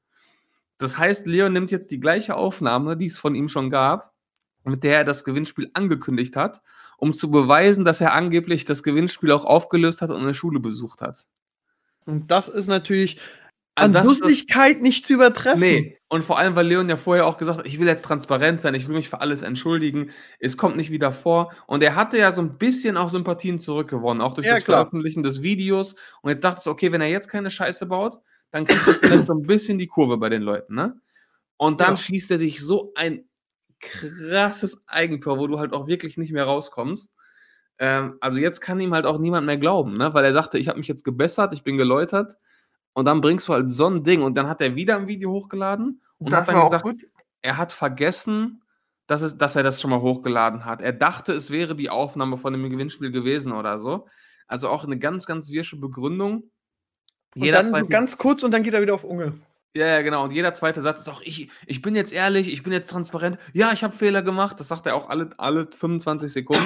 Speaker 3: Das heißt, Leon nimmt jetzt die gleiche Aufnahme, die es von ihm schon gab, mit der er das Gewinnspiel angekündigt hat, um zu beweisen, dass er angeblich das Gewinnspiel auch aufgelöst hat und eine Schule besucht hat.
Speaker 2: Und das ist natürlich
Speaker 3: Also
Speaker 2: an
Speaker 3: das ist das-
Speaker 2: Lustigkeit nicht zu übertreffen.
Speaker 3: Nee, und vor allem, weil Leon ja vorher auch gesagt hat, ich will jetzt transparent sein, ich will mich für alles entschuldigen, es kommt nicht wieder vor. Und er hatte ja so ein bisschen auch Sympathien zurückgewonnen, auch durch
Speaker 2: Ja,
Speaker 3: das
Speaker 2: klar.
Speaker 3: Veröffentlichen des Videos. Und jetzt dachte ich, okay, wenn er jetzt keine Scheiße baut, dann kriegt er vielleicht so ein bisschen die Kurve bei den Leuten, ne? Und dann
Speaker 2: Ja.
Speaker 3: schießt er sich so ein krasses Eigentor, wo du halt auch wirklich nicht mehr rauskommst. Ähm, also jetzt kann ihm halt auch niemand mehr glauben, ne? Weil er sagte, ich habe mich jetzt gebessert, ich bin geläutert. Und dann bringst du halt so ein Ding. Und dann hat er wieder ein Video hochgeladen und
Speaker 2: das
Speaker 3: hat dann gesagt, er hat vergessen, dass, es, dass er das schon mal hochgeladen hat. Er dachte, es wäre die Aufnahme von dem Gewinnspiel gewesen oder so. Also auch eine ganz, ganz wirsche Begründung.
Speaker 2: Und dann so
Speaker 3: zweite-
Speaker 2: ganz kurz und dann geht er wieder auf Unge.
Speaker 3: ja, ja, genau. Und jeder zweite Satz ist auch, ich, ich bin jetzt ehrlich, ich bin jetzt transparent. Ja, ich habe Fehler gemacht. Das sagt er auch alle, alle 25 Sekunden.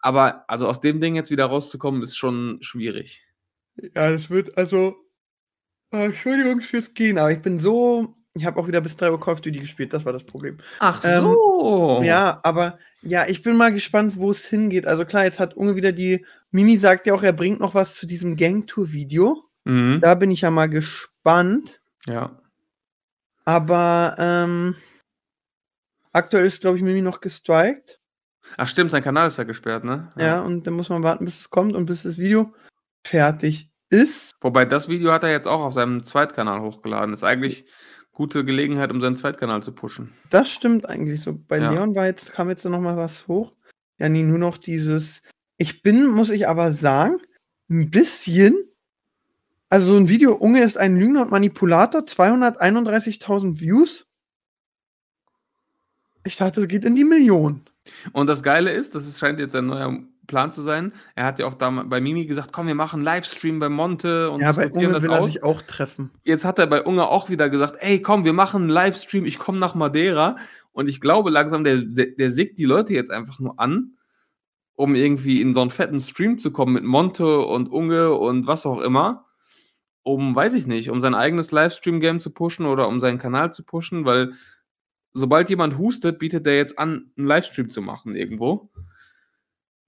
Speaker 3: Aber also aus dem Ding jetzt wieder rauszukommen, ist schon schwierig.
Speaker 2: Ja, das wird also. Äh, Entschuldigung fürs Gehen, aber ich bin so. Ich habe auch wieder bis 3 Uhr Call of Duty gespielt, das war das Problem.
Speaker 3: Ach
Speaker 2: Ähm,
Speaker 3: so.
Speaker 2: Ja, aber ja, ich bin mal gespannt, wo es hingeht. Also klar, jetzt hat Unge wieder die. Mimi sagt ja auch, er bringt noch was zu diesem Gangtour-Video.
Speaker 3: Mhm.
Speaker 2: Da bin ich ja mal gespannt.
Speaker 3: ja.
Speaker 2: Aber ähm, aktuell ist, glaube ich, Mimi noch gestrikt.
Speaker 3: Ach stimmt, sein Kanal ist ja gesperrt, ne?
Speaker 2: Ja. und dann muss man warten, bis es kommt und bis das Video fertig ist.
Speaker 3: Wobei das Video hat er jetzt auch auf seinem Zweitkanal hochgeladen. Ist eigentlich gute Gelegenheit, um seinen Zweitkanal zu pushen.
Speaker 2: Das stimmt eigentlich so. Bei
Speaker 3: Ja.
Speaker 2: Leon war jetzt, kam jetzt noch mal was hoch. Ja, nee, nur noch dieses. Ich bin, muss ich aber sagen, ein bisschen. Also so ein Video, Unge ist ein Lügner und Manipulator, 231.000 Views. Ich dachte, es geht in die Million.
Speaker 3: Und das Geile ist, das scheint jetzt ein neuer Plan zu sein. Er hat ja auch da bei Mimi gesagt, komm, wir machen einen Livestream bei Monte und
Speaker 2: Ja, bei Unge
Speaker 3: das
Speaker 2: will er
Speaker 3: aus.
Speaker 2: sich auch treffen.
Speaker 3: Jetzt hat er bei Unge auch wieder gesagt, ey, komm, wir machen einen Livestream, ich komme nach Madeira. Und ich glaube langsam, der, der sickt die Leute jetzt einfach nur an, um irgendwie in so einen fetten Stream zu kommen mit Monte und Unge und was auch immer. Um, weiß ich nicht, um sein eigenes Livestream-Game zu pushen oder um seinen Kanal zu pushen, weil sobald jemand hustet, bietet er jetzt an, einen Livestream zu machen irgendwo.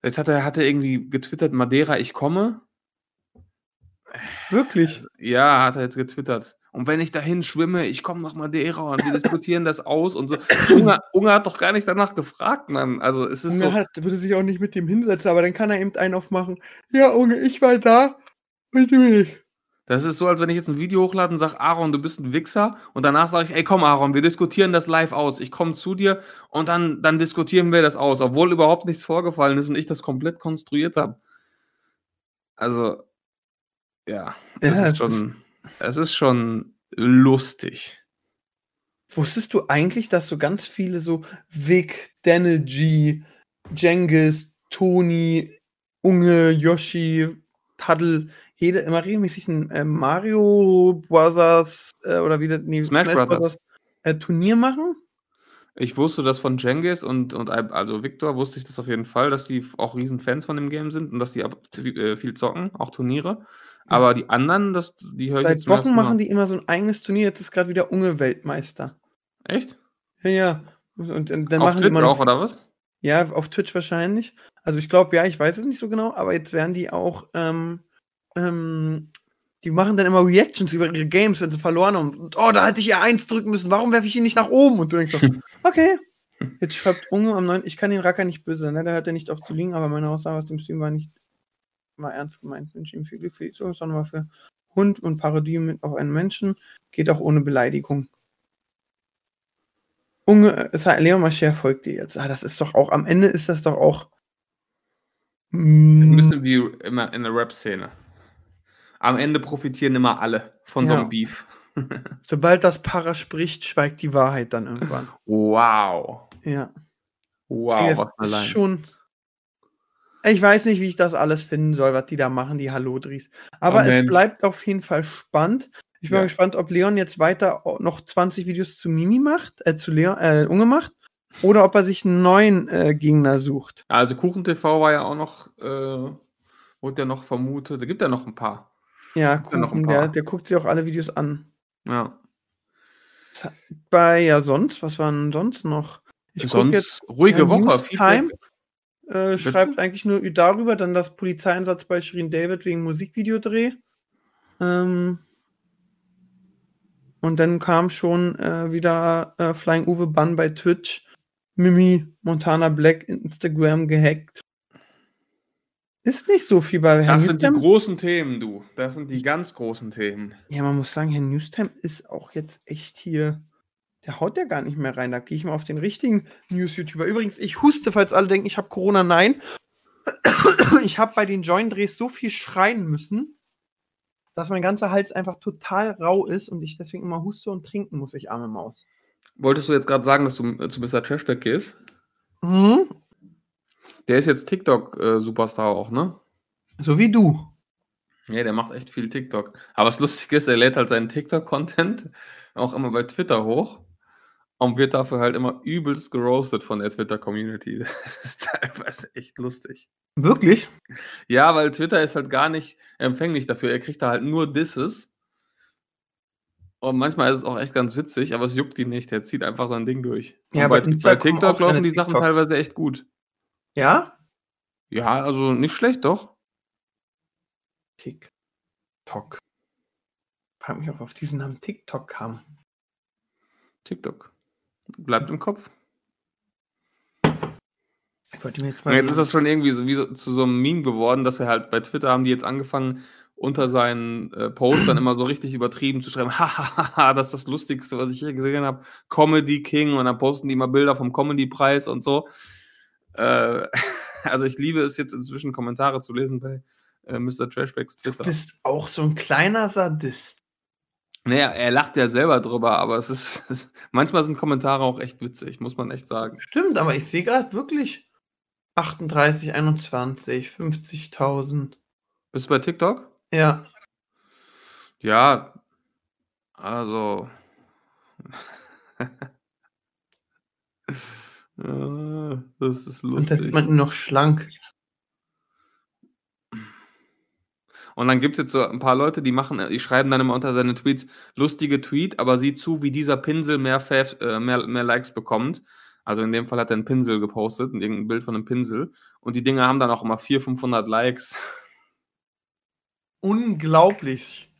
Speaker 3: Jetzt hat er, hat er irgendwie getwittert, Madeira, ich komme.
Speaker 2: Wirklich.
Speaker 3: Ja, hat er jetzt getwittert. Und wenn ich dahin schwimme, ich komme nach Madeira und wir diskutieren das aus und so. Unge, Unge hat doch gar nicht danach gefragt, Mann. Also es ist
Speaker 2: Unge
Speaker 3: so.
Speaker 2: hat, würde sich auch nicht mit dem hinsetzen, aber dann kann er eben einen aufmachen. Ja, Unge, ich war da und du nicht.
Speaker 3: Das ist so, als wenn ich jetzt ein Video hochlade und sage, Aaron, du bist ein Wichser. Und danach sage ich, ey, komm, Aaron, wir diskutieren das live aus. Ich komme zu dir und dann, dann diskutieren wir das aus, obwohl überhaupt nichts vorgefallen ist und ich das komplett konstruiert habe. Also, ja, es
Speaker 2: Ja,
Speaker 3: ist schon, es ist schon lustig.
Speaker 2: Wusstest du eigentlich, dass so ganz viele so Vic, Danergy, Jengis, Toni, Unge, Yoshi, Taddle, jede immer regelmäßig ein äh, Mario Brothers äh, oder wieder nee,
Speaker 3: Smash Brothers.
Speaker 2: äh, Turnier machen?
Speaker 3: Ich wusste das von Jengis und, und Al- also Victor wusste ich das auf jeden Fall, dass die auch riesen Fans von dem Game sind und dass die ab, äh, viel zocken, auch Turniere. Aber die anderen, das, die höre ich
Speaker 2: Seit
Speaker 3: jetzt
Speaker 2: Wochen machen die immer so ein eigenes Turnier. Jetzt ist gerade wieder Unge Weltmeister.
Speaker 3: Echt?
Speaker 2: Ja, ja. Und, und dann
Speaker 3: Auf
Speaker 2: machen die
Speaker 3: Twitch
Speaker 2: immer
Speaker 3: auch, oder was?
Speaker 2: Ja, auf Twitch wahrscheinlich. Also ich glaube, ja, ich weiß es nicht so genau, aber jetzt werden die auch, ähm, ähm, die machen dann immer Reactions über ihre Games, wenn sie verloren haben. Und, oh, da hätte ich ja eins drücken müssen, warum werfe ich ihn nicht nach oben? Und du denkst so, okay. Jetzt schreibt Unge am 9. Ich kann den Racker nicht böse sein, ne? der hört ja nicht auf zu liegen, aber meine Aussage aus dem Stream war nicht war ernst gemeint. Ich wünsche ihm viel Glück für die Zukunft, sondern war für Hund und Parodie mit auf einen Menschen. Geht auch ohne Beleidigung. Unge, es hat Leon Mascher folgt dir jetzt. Ah, das ist doch auch, am Ende ist das doch auch.
Speaker 3: Ein
Speaker 2: Mm,
Speaker 3: bisschen wie immer in der Rap-Szene. Am Ende profitieren immer alle von so
Speaker 2: Ja.
Speaker 3: einem Beef.
Speaker 2: sobald das Para spricht, schweigt die Wahrheit dann irgendwann.
Speaker 3: Wow.
Speaker 2: Ja.
Speaker 3: Wow,
Speaker 2: das
Speaker 3: was
Speaker 2: ist
Speaker 3: allein.
Speaker 2: schon. Ich weiß nicht, wie ich das alles finden soll, was die da machen, die Hallodris. Aber
Speaker 3: Oh,
Speaker 2: es bleibt auf jeden Fall spannend. Ich bin
Speaker 3: Ja.
Speaker 2: gespannt, ob Leon jetzt weiter noch 20 Videos zu Mimi macht, äh, zu Leon, äh, Unge macht, oder ob er sich einen neuen äh, Gegner sucht.
Speaker 3: Also KuchenTV war ja auch noch, äh, wurde ja noch vermutet. Da gibt ja noch ein paar.
Speaker 2: Ja, Kuchen, der, der guckt sich auch alle Videos an.
Speaker 3: Ja.
Speaker 2: Bei ja sonst, was war denn sonst noch? Ich
Speaker 3: Sonst
Speaker 2: jetzt,
Speaker 3: ruhige
Speaker 2: ja,
Speaker 3: Woche.
Speaker 2: Newstime.
Speaker 3: Feedback.
Speaker 2: äh, schreibt eigentlich nur darüber, dann das Polizeieinsatz bei Shirin David wegen Musikvideodreh. Ähm, und dann kam schon äh, wieder äh, Flying Uwe Bann bei Twitch. Mimi, Montana Black, Instagram gehackt. Ist nicht so viel bei Herrn
Speaker 3: Das sind die
Speaker 2: Newstime.
Speaker 3: großen Themen, du. Das sind die ganz großen Themen.
Speaker 2: Ja, man muss sagen, Herr Newstime ist auch jetzt echt hier. Der haut ja gar nicht mehr rein. Da gehe ich mal auf den richtigen News-YouTuber. Übrigens, ich huste, falls alle denken, ich habe Corona. Nein. Ich habe bei den Join-Drehs so viel schreien müssen, dass mein ganzer Hals einfach total rau ist und ich deswegen immer huste und trinken muss, ich arme Maus.
Speaker 3: Wolltest du jetzt gerade sagen, dass du äh, zu Mr. Trashback gehst?
Speaker 2: Mhm.
Speaker 3: Der ist jetzt TikTok-Superstar auch, ne?
Speaker 2: So wie du.
Speaker 3: Ja, der macht echt viel TikTok. Aber das Lustige ist, er lädt halt seinen TikTok-Content auch immer bei Twitter hoch und wird dafür halt immer übelst geroastet von der Twitter-Community. Das ist teilweise echt lustig.
Speaker 2: Wirklich?
Speaker 3: Ja, weil Twitter ist halt gar nicht empfänglich dafür. Er kriegt da halt nur Disses. Und manchmal ist es auch echt ganz witzig, aber es juckt ihn nicht. Er zieht einfach sein Ding durch.
Speaker 2: Ja,
Speaker 3: und bei,
Speaker 2: bei
Speaker 3: TikTok laufen die Sachen
Speaker 2: TikToks.
Speaker 3: teilweise echt gut.
Speaker 2: Ja?
Speaker 3: Ja, also nicht schlecht, doch.
Speaker 2: TikTok. Frag mich, ob auf diesen Namen TikTok kam.
Speaker 3: TikTok. Bleibt im Kopf.
Speaker 2: Ich wollte mir jetzt mal.
Speaker 3: jetzt ist das schon irgendwie so, wie so, zu so einem Meme geworden, dass er halt bei Twitter haben die jetzt angefangen, unter seinen äh, Posts dann immer so richtig übertrieben zu schreiben, hahaha, das ist das Lustigste, was ich hier gesehen habe, Comedy King und dann posten die immer Bilder vom Comedy-Preis und so. Äh, also ich liebe es jetzt inzwischen Kommentare zu lesen bei äh, Mr. Trashbacks
Speaker 2: Du
Speaker 3: Twitter.
Speaker 2: bist auch so ein kleiner Sadist.
Speaker 3: Naja, er lacht ja selber drüber, aber es ist, es, manchmal sind Kommentare auch echt witzig, muss man echt sagen.
Speaker 2: Stimmt, aber ich sehe gerade wirklich 38, 21, 50.000.
Speaker 3: Bist du bei TikTok?
Speaker 2: Ja.
Speaker 3: Ja, also. Das ist
Speaker 2: Und da sieht
Speaker 3: lustig.
Speaker 2: man ihn noch schlank.
Speaker 3: Und dann gibt es jetzt so ein paar Leute, die machen, die schreiben dann immer unter seine Tweets lustige Tweet, aber sieh zu, wie dieser Pinsel mehr, Fav, äh, mehr, mehr Likes bekommt. Also in dem Fall hat er einen Pinsel gepostet, irgendein Bild von einem Pinsel. Und die Dinger haben dann auch immer 400, 500 Likes.
Speaker 2: Unglaublich.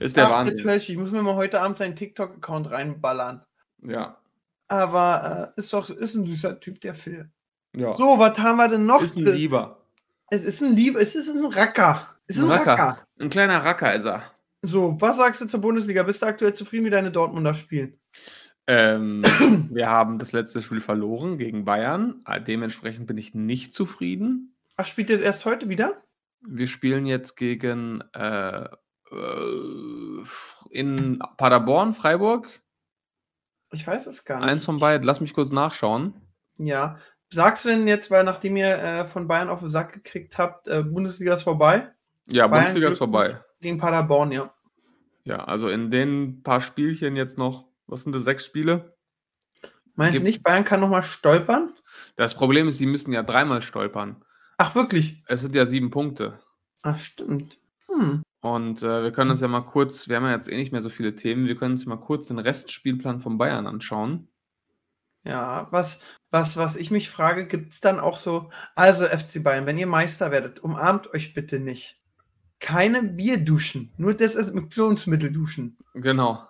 Speaker 3: ist der
Speaker 2: Ach,
Speaker 3: Wahnsinn.
Speaker 2: Trash, ich muss mir mal heute Abend seinen TikTok-Account reinballern.
Speaker 3: Ja.
Speaker 2: Aber äh, ist doch ist ein süßer Typ, der Phil.
Speaker 3: ja.
Speaker 2: So, was haben wir denn noch?
Speaker 3: ist ein Lieber.
Speaker 2: Es ist ein Liebe, es ist ein Racker. Es ist
Speaker 3: Ein
Speaker 2: ein
Speaker 3: Racker.
Speaker 2: Racker.
Speaker 3: Ein kleiner Racker ist er.
Speaker 2: So, was sagst du zur Bundesliga? Bist du aktuell zufrieden, wie deine Dortmunder spielen?
Speaker 3: Ähm, wir haben das letzte Spiel verloren gegen Bayern. Äh, Dementsprechend bin ich nicht zufrieden.
Speaker 2: Ach, spielt ihr erst heute wieder?
Speaker 3: Wir spielen jetzt gegen äh, äh, in Paderborn, Freiburg.
Speaker 2: Ich weiß es gar nicht.
Speaker 3: Eins von beiden. Lass mich kurz nachschauen.
Speaker 2: Ja. Sagst du denn jetzt, weil nachdem ihr äh, von Bayern auf den Sack gekriegt habt, äh, Bundesliga ist vorbei?
Speaker 3: Ja,
Speaker 2: Bayern
Speaker 3: Bundesliga ist vorbei.
Speaker 2: Gegen Paderborn, ja.
Speaker 3: Ja, also in den paar Spielchen jetzt noch, was sind das, sechs Spiele?
Speaker 2: Meinst du nicht, Bayern kann nochmal stolpern?
Speaker 3: Das Problem ist, sie müssen ja dreimal stolpern.
Speaker 2: Ach, wirklich?
Speaker 3: Es sind ja sieben Punkte.
Speaker 2: Ach, stimmt. Hm.
Speaker 3: Und äh, wir können uns ja mal kurz, wir haben ja jetzt eh nicht mehr so viele Themen, wir können uns mal kurz den Restspielplan von Bayern anschauen.
Speaker 2: Ja, was, was, was ich mich frage, gibt es dann auch so, also FC Bayern, wenn ihr Meister werdet, umarmt euch bitte nicht. Keine Bierduschen, nur Desinfektionsmittel duschen.
Speaker 3: Genau.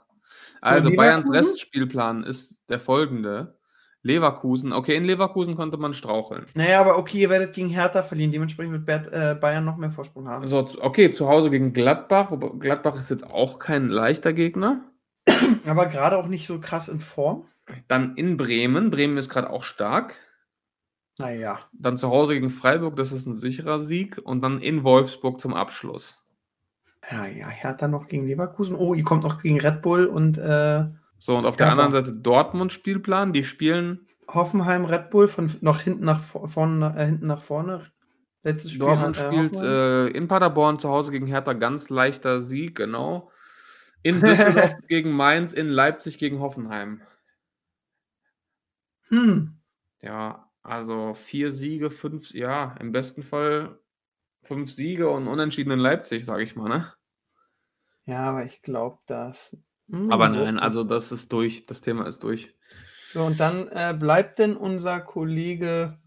Speaker 3: Also? Bayerns Restspielplan ist der folgende. Leverkusen, okay, in Leverkusen konnte man straucheln.
Speaker 2: Naja, aber okay, ihr werdet gegen Hertha verlieren, dementsprechend wird Bert, äh, Bayern noch mehr Vorsprung haben.
Speaker 3: So, okay, zu Hause gegen Gladbach. Gladbach ist jetzt auch kein leichter Gegner.
Speaker 2: Aber gerade auch nicht so krass in Form.
Speaker 3: Dann in Bremen. Bremen ist gerade auch stark.
Speaker 2: Naja.
Speaker 3: Dann zu Hause gegen Freiburg, das ist ein sicherer Sieg. Und dann in Wolfsburg zum Abschluss.
Speaker 2: Ja, ja, Hertha noch gegen Leverkusen. Oh, ihr kommt noch gegen Red Bull und äh,
Speaker 3: So, und auf der anderen Seite Dortmund-Spielplan. Die spielen
Speaker 2: Hoffenheim, Red Bull von noch hinten nach vor- vorne, äh, hinten nach vorne. Letztes Spiel.
Speaker 3: Dortmund
Speaker 2: äh,
Speaker 3: spielt äh, in Paderborn zu Hause gegen Hertha ganz leichter Sieg, genau. In Düsseldorf gegen Mainz, in Leipzig gegen Hoffenheim.
Speaker 2: hm.
Speaker 3: Ja, also vier Siege, fünf, ja, im besten Fall fünf Siege und unentschieden in Leipzig, sage ich mal, ne?
Speaker 2: Ja, aber ich glaube, das. Hm,
Speaker 3: Aber nein, also das ist durch, das Thema ist durch.
Speaker 2: So, und dann äh, bleibt denn unser Kollege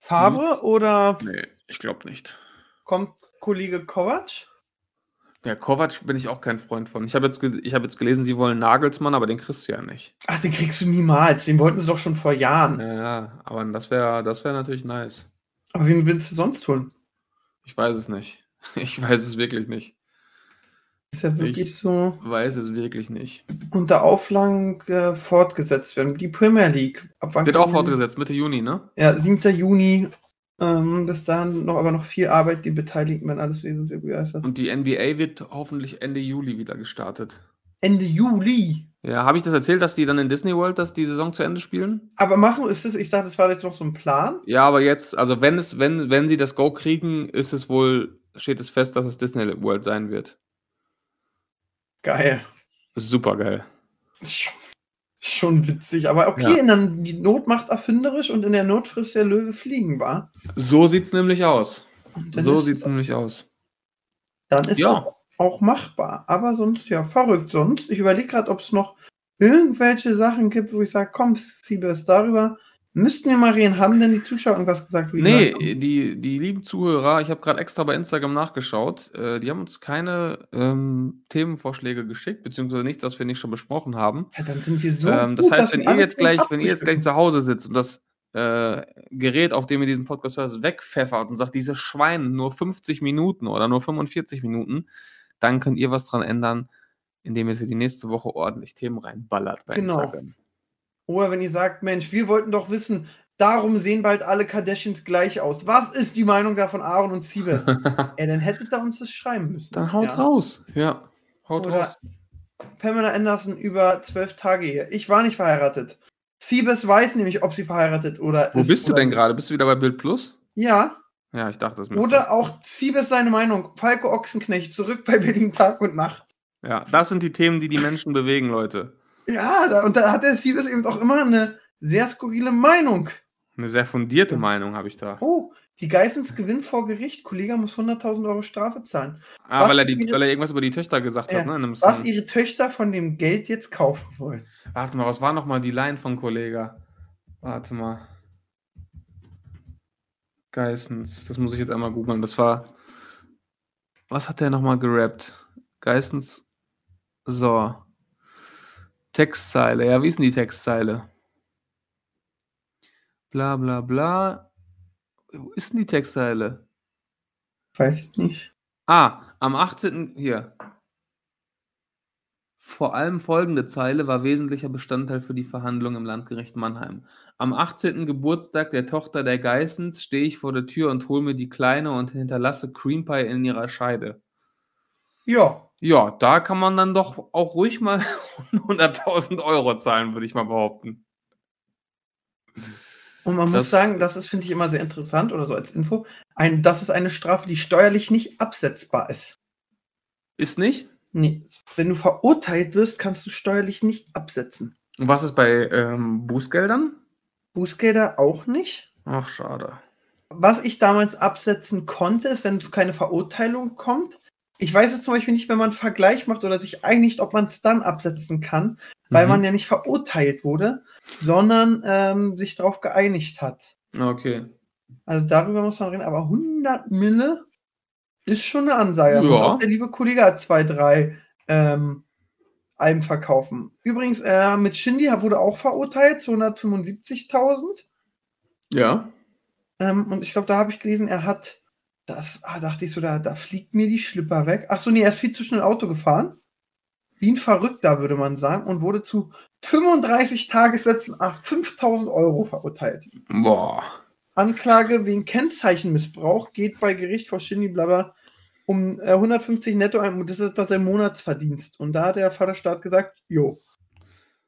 Speaker 2: Favre oder
Speaker 3: Nee, ich glaube nicht.
Speaker 2: kommt Kollege Kovac?
Speaker 3: Ja, Kovac bin ich auch kein Freund von. Ich habe jetzt, ich hab jetzt gelesen, sie wollen Nagelsmann, aber den kriegst du ja nicht.
Speaker 2: Ach, den kriegst du niemals. Den wollten sie doch schon vor Jahren.
Speaker 3: Ja, ja, aber das wäre das wär natürlich nice.
Speaker 2: Aber wen willst du sonst tun?
Speaker 3: Ich weiß es nicht. Ich weiß es wirklich nicht.
Speaker 2: Ist ja wirklich
Speaker 3: Ich-
Speaker 2: so
Speaker 3: Weiß es wirklich nicht.
Speaker 2: unter Auflagen äh, fortgesetzt werden. Die Premier League.
Speaker 3: Wird auch fortgesetzt, Mitte Juni, ne?
Speaker 2: Ja, 7. Juni. Ähm, bis dahin noch aber noch viel Arbeit, die Beteiligten werden alles begeistert.
Speaker 3: Und die NBA wird hoffentlich Ende Juli wieder gestartet.
Speaker 2: Ende Juli.
Speaker 3: Ja, habe ich das erzählt, dass die dann in Disney World das die Saison zu Ende spielen?
Speaker 2: Aber machen ist es, ich dachte, das war jetzt noch so ein Plan.
Speaker 3: Ja, aber jetzt, also wenn es, wenn, wenn sie das Go kriegen, ist es wohl, steht es fest, dass es Disney World sein wird.
Speaker 2: Geil.
Speaker 3: Super geil.
Speaker 2: Sch- Schon witzig, aber okay,
Speaker 3: Ja.
Speaker 2: dann die Not macht erfinderisch und in der Not frisst der Löwe fliegen, war.
Speaker 3: So sieht's nämlich aus. So sieht's nämlich aus.
Speaker 2: dann ist
Speaker 3: Ja.
Speaker 2: es auch machbar. Aber sonst, ja, verrückt sonst. Ich überlege gerade, ob es noch irgendwelche Sachen gibt, wo ich sage, komm, Siebes, darüber müssten wir mal reden. Haben denn die Zuschauer irgendwas gesagt? wie
Speaker 3: Nee, die, die lieben Zuhörer, ich habe gerade extra bei Instagram nachgeschaut, äh, die haben uns keine ähm, Themenvorschläge geschickt, beziehungsweise nichts, was wir nicht schon besprochen haben.
Speaker 2: Ja, dann sind wir so.
Speaker 3: ähm, das
Speaker 2: gut,
Speaker 3: heißt, wenn ihr jetzt gleich, wenn ihr jetzt gleich zu Hause sitzt und das äh, Gerät, auf dem ihr diesen Podcast hört, wegpfeffert und sagt, diese Schweine nur 50 Minuten oder nur 45 Minuten, dann könnt ihr was dran ändern, indem ihr für die nächste Woche ordentlich Themen reinballert bei
Speaker 2: Genau.
Speaker 3: Instagram.
Speaker 2: Oder wenn ihr sagt, Mensch, wir wollten doch wissen, darum sehen bald alle Kardashians gleich aus. Was ist die Meinung da von Aaron und Siebes? Ey, dann hättet ihr uns das schreiben müssen.
Speaker 3: dann haut
Speaker 2: ja.
Speaker 3: raus. Ja, haut
Speaker 2: Oder-
Speaker 3: raus.
Speaker 2: Pamela Anderson über zwölf Tage hier. Ich war nicht verheiratet. Siebes weiß nämlich, ob sie verheiratet oder
Speaker 3: Wo
Speaker 2: ist
Speaker 3: bist du denn gerade? Bist du wieder bei Bild Plus?
Speaker 2: Ja.
Speaker 3: Ja, ich dachte es mir.
Speaker 2: Oder auch Siebes seine Meinung. Falco Ochsenknecht zurück bei Berlin Tag und Nacht.
Speaker 3: Ja, das sind die Themen, die die Menschen bewegen, Leute.
Speaker 2: Ja, da, und da hat der Siebes eben auch immer eine sehr skurrile Meinung.
Speaker 3: Eine sehr fundierte. Meinung habe ich da.
Speaker 2: Oh, die Geissens gewinnt vor Gericht. Kollege muss 100.000 Euro Strafe zahlen.
Speaker 3: Ah,
Speaker 2: was
Speaker 3: weil er, die,
Speaker 2: ihre-
Speaker 3: weil er irgendwas über die Töchter gesagt
Speaker 2: Ja,
Speaker 3: hat, ne?
Speaker 2: Was ihre Töchter von dem Geld jetzt kaufen wollen.
Speaker 3: Warte mal, was war nochmal die Line von Kollega? Warte mal. Geissens, das muss ich jetzt einmal googeln. Das war. Was hat der nochmal gerappt? Geissens. So. Textzeile. Ja, wie ist denn die Textzeile? Bla bla bla. Wo ist denn die Textzeile?
Speaker 2: Weiß ich nicht.
Speaker 3: Ah, am 18. Hier. Vor allem folgende Zeile war wesentlicher Bestandteil für die Verhandlungen im Landgericht Mannheim. Am 18. Geburtstag der Tochter der Geissens stehe ich vor der Tür und hole mir die Kleine und hinterlasse Cream Pie in ihrer Scheide.
Speaker 2: Ja.
Speaker 3: Ja, da kann man dann doch auch ruhig mal 100.000 Euro zahlen, würde ich mal behaupten.
Speaker 2: Und man
Speaker 3: Das-
Speaker 2: muss sagen, das ist, finde ich, immer sehr interessant oder so als Info. Ein, das ist eine Strafe, die steuerlich nicht absetzbar ist.
Speaker 3: Ist nicht?
Speaker 2: Nee. Wenn du verurteilt wirst, kannst du steuerlich nicht absetzen.
Speaker 3: Und was ist bei ähm, Bußgeldern?
Speaker 2: Bußgelder auch nicht.
Speaker 3: Ach, schade.
Speaker 2: Was ich damals absetzen konnte, ist, wenn es keine Verurteilung kommt. Ich weiß jetzt zum Beispiel nicht, wenn man einen Vergleich macht oder sich einigt, ob man es dann absetzen kann, weil
Speaker 3: Mhm.
Speaker 2: man ja nicht verurteilt wurde, sondern ähm, sich darauf geeinigt hat.
Speaker 3: Okay.
Speaker 2: Also darüber muss man reden, aber 100 Mille ist schon eine Ansage.
Speaker 3: Ja.
Speaker 2: auch der liebe Kollege hat zwei, drei ähm, Alben verkaufen. Übrigens, äh, mit Shindy wurde auch verurteilt zu 175.000.
Speaker 3: Ja.
Speaker 2: Ähm, und ich glaube, da habe ich gelesen, er hat das, ah, dachte ich so, da, da fliegt mir die Schlipper weg. Ach so, nee, er ist viel zu schnell Auto gefahren. Wie ein Verrückter, würde man sagen, und wurde zu 35 Tagessätzen auf 5000 Euro verurteilt.
Speaker 3: Boah.
Speaker 2: Anklage wegen Kennzeichenmissbrauch geht bei Gericht vor Shindy Blabber um äh, 150 netto ein, das ist etwa sein Monatsverdienst. Und da hat der Vaterstaat gesagt, jo,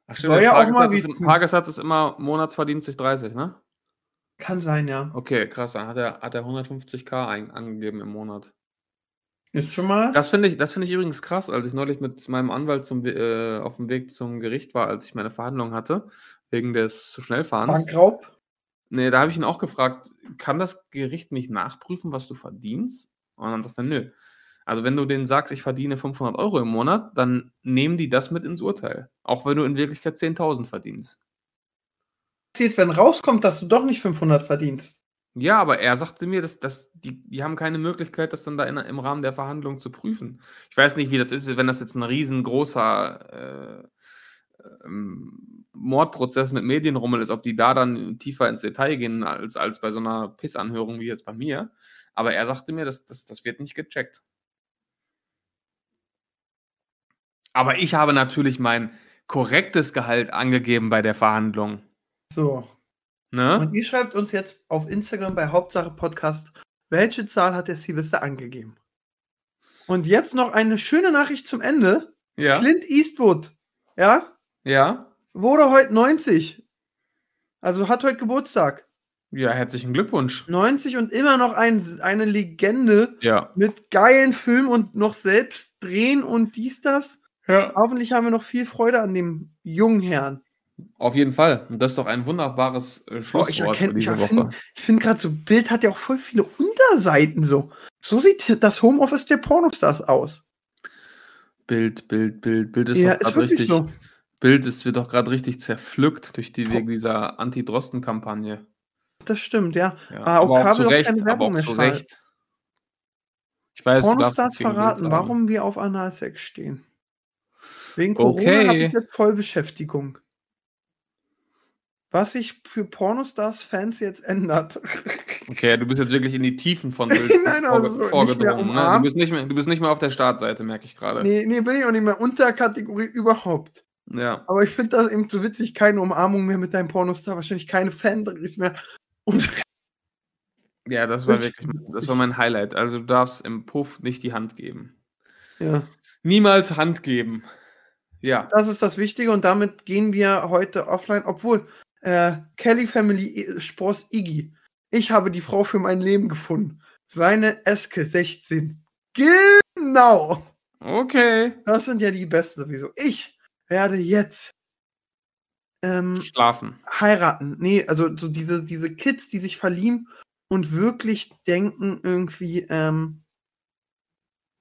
Speaker 3: Ach,
Speaker 2: Soll
Speaker 3: der
Speaker 2: ja auch mal
Speaker 3: Tagessatz, ist. Tagessatz ist immer Monatsverdienst durch 30, ne?
Speaker 2: Kann sein, ja.
Speaker 3: Okay, krass. Dann hat er, hat er 150k ein, angegeben im Monat.
Speaker 2: Ist schon mal.
Speaker 3: Das finde ich, das finde ich übrigens krass, als ich neulich mit meinem Anwalt zum, äh, auf dem Weg zum Gericht war, als ich meine Verhandlung hatte, wegen des zu Schnellfahrens.
Speaker 2: Bankraub.
Speaker 3: Nee, da habe ich ihn auch gefragt, kann das Gericht nicht nachprüfen, was du verdienst? Und dann sagt er, nö. Also wenn du denen sagst, ich verdiene 500 Euro im Monat, dann nehmen die das mit ins Urteil. Auch wenn du in Wirklichkeit 10.000 verdienst.
Speaker 2: Passiert, wenn rauskommt, dass du doch nicht 500 verdienst.
Speaker 3: Ja, aber er sagte mir, dass, dass die, die haben keine Möglichkeit, das dann da in, im Rahmen der Verhandlung zu prüfen. Ich weiß nicht, wie das ist, wenn das jetzt ein riesengroßer äh, ähm, Mordprozess mit Medienrummel ist, ob die da dann tiefer ins Detail gehen als, als bei so einer Pissanhörung wie jetzt bei mir. Aber er sagte mir, dass, das, das wird nicht gecheckt. Aber ich habe natürlich mein korrektes Gehalt angegeben bei der Verhandlung.
Speaker 2: So.
Speaker 3: Ne?
Speaker 2: Und ihr schreibt uns jetzt auf Instagram bei Hauptsache Podcast, welche Zahl hat der Silvester angegeben? Und jetzt noch eine schöne Nachricht zum Ende.
Speaker 3: Ja.
Speaker 2: Clint Eastwood, ja,
Speaker 3: Ja.
Speaker 2: wurde heute 90. Also hat heute Geburtstag.
Speaker 3: Ja, herzlichen Glückwunsch.
Speaker 2: 90 und immer noch ein, eine Legende
Speaker 3: Ja.
Speaker 2: mit geilen Filmen und noch selbst drehen und dies, das.
Speaker 3: Ja.
Speaker 2: Hoffentlich haben wir noch viel Freude an dem jungen Herrn.
Speaker 3: Auf jeden Fall. Und das ist doch ein wunderbares äh,
Speaker 2: Boah, ich
Speaker 3: Schlusswort für
Speaker 2: erkenne, ich
Speaker 3: diese
Speaker 2: finde
Speaker 3: Woche.
Speaker 2: find gerade so, Bild hat ja auch voll viele Unterseiten so. So sieht das Homeoffice der Pornostars aus.
Speaker 3: Bild, Bild, Bild, Bild ist
Speaker 2: ja,
Speaker 3: doch gerade richtig.
Speaker 2: so.
Speaker 3: Bild ist, wird doch gerade richtig zerpflückt durch die
Speaker 2: Boah.
Speaker 3: wegen dieser Anti-Drosten-Kampagne.
Speaker 2: Das stimmt, ja.
Speaker 3: Ja,
Speaker 2: Ah,
Speaker 3: aber auch zu Recht,
Speaker 2: keine
Speaker 3: aber
Speaker 2: Werbung
Speaker 3: auch zu. Recht. Ich weiß,
Speaker 2: Pornostars verraten, warum wir auf Analsex stehen. Wegen Corona
Speaker 3: Okay.
Speaker 2: habe ich jetzt Vollbeschäftigung. Was sich für Pornostars-Fans jetzt ändert.
Speaker 3: Okay, du bist jetzt wirklich in die Tiefen von Bild
Speaker 2: Nein,
Speaker 3: vorge-
Speaker 2: also so nicht
Speaker 3: vorgedrungen. Ne? Du, bist nicht mehr, du bist nicht mehr auf der Startseite, merke ich gerade.
Speaker 2: nee, nee, bin ich auch nicht mehr Unterkategorie überhaupt.
Speaker 3: Ja.
Speaker 2: Aber ich finde das eben so witzig, keine Umarmung mehr mit deinem Pornostar, wahrscheinlich keine Fan-Drehs mehr. Und
Speaker 3: ja, das war wirklich das war mein Highlight. Also du darfst im Puff nicht die Hand geben.
Speaker 2: ja,
Speaker 3: Niemals Hand geben. Ja.
Speaker 2: das ist das Wichtige und damit gehen wir heute offline, obwohl äh, Kelly Family I- Spross Iggy. Ich habe die Frau für mein Leben gefunden. Seine Eske 16. Genau.
Speaker 3: Okay.
Speaker 2: Das sind ja die besten sowieso. Ich werde jetzt ähm,
Speaker 3: Schlafen.
Speaker 2: heiraten. Nee, also so diese, diese Kids, die sich verlieben und wirklich denken irgendwie, ähm,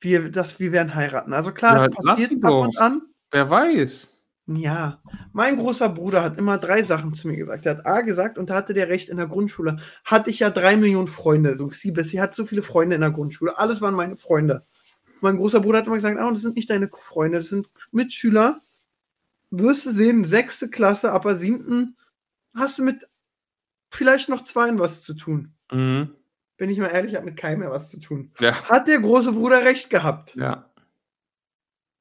Speaker 2: wir, dass wir werden heiraten. Also klar,
Speaker 3: Ja,
Speaker 2: es passiert
Speaker 3: sie
Speaker 2: ab und an.
Speaker 3: Wer weiß.
Speaker 2: Ja, mein großer Bruder hat immer drei Sachen zu mir gesagt. Er hat A gesagt, und da hatte der recht in der Grundschule, hatte ich ja drei Millionen Freunde. So, sie, sie hat so viele Freunde in der Grundschule. Alles waren meine Freunde. Mein großer Bruder hat immer gesagt, ah, das sind nicht deine Freunde, das sind Mitschüler. Wirst du sehen, sechste Klasse, aber siebten hast du mit vielleicht noch zweien was zu tun.
Speaker 3: Mhm.
Speaker 2: Bin ich mal ehrlich, hat mit keinem mehr was zu tun.
Speaker 3: Ja.
Speaker 2: Hat der große Bruder recht gehabt.
Speaker 3: Ja.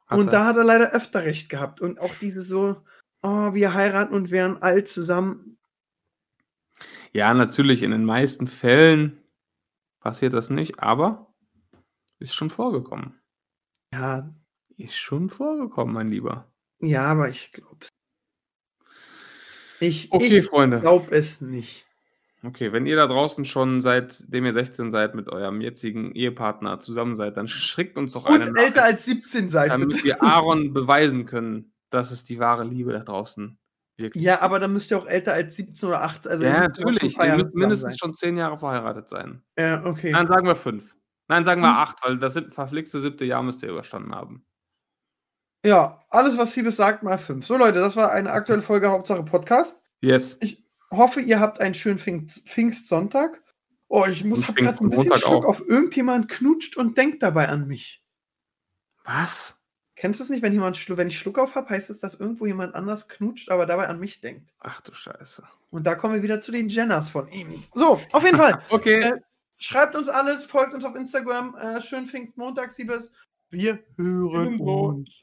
Speaker 3: Hat
Speaker 2: und
Speaker 3: er.
Speaker 2: da hat er leider öfter recht gehabt. Und auch dieses so, oh, wir heiraten und wären alt zusammen.
Speaker 3: Ja, natürlich, in den meisten Fällen passiert das nicht, aber ist schon vorgekommen.
Speaker 2: Ja,
Speaker 3: Ist schon vorgekommen, mein Lieber.
Speaker 2: ja, aber ich glaube Ich,
Speaker 3: Okay,
Speaker 2: ich glaube es nicht.
Speaker 3: Okay, wenn ihr da draußen schon seitdem ihr 16 seid mit eurem jetzigen Ehepartner zusammen seid, dann schickt uns doch eine
Speaker 2: Und älter als 17 seid.
Speaker 3: damit
Speaker 2: bitte.
Speaker 3: wir Aaron beweisen können, dass es die wahre Liebe da draußen wirklich
Speaker 2: Ja, aber dann müsst ihr auch älter als 17 oder 18. Also
Speaker 3: ja, natürlich. Ihr müsst mindestens
Speaker 2: zusammen
Speaker 3: schon zehn Jahre verheiratet sein.
Speaker 2: sein. Ja, okay.
Speaker 3: Nein, sagen wir fünf. Nein, sagen wir
Speaker 2: Hm.
Speaker 3: acht, weil das verflixte siebte Jahr müsst ihr überstanden haben.
Speaker 2: Ja, alles, was Siebes sagt, mal 5. So, Leute, das war eine aktuelle Folge Hauptsache Podcast.
Speaker 3: Yes.
Speaker 2: Hoffe, ihr habt einen schönen Pfingst Pfingstsonntag. Oh, ich muss hab gerade ein bisschen Schluck auf irgendjemand knutscht und denkt dabei an mich.
Speaker 3: Was?
Speaker 2: Kennst du es nicht, wenn jemand wenn ich Schluck auf habe, heißt es, dass irgendwo jemand anders knutscht, aber dabei an mich denkt.
Speaker 3: Ach du Scheiße.
Speaker 2: Und da kommen wir wieder zu den Jenners von ihm. So, auf jeden Fall.
Speaker 3: Okay.
Speaker 2: Äh, Schreibt uns alles, folgt uns auf Instagram. Äh, schönen Pfingstmontag, Siebes. Wir hören uns.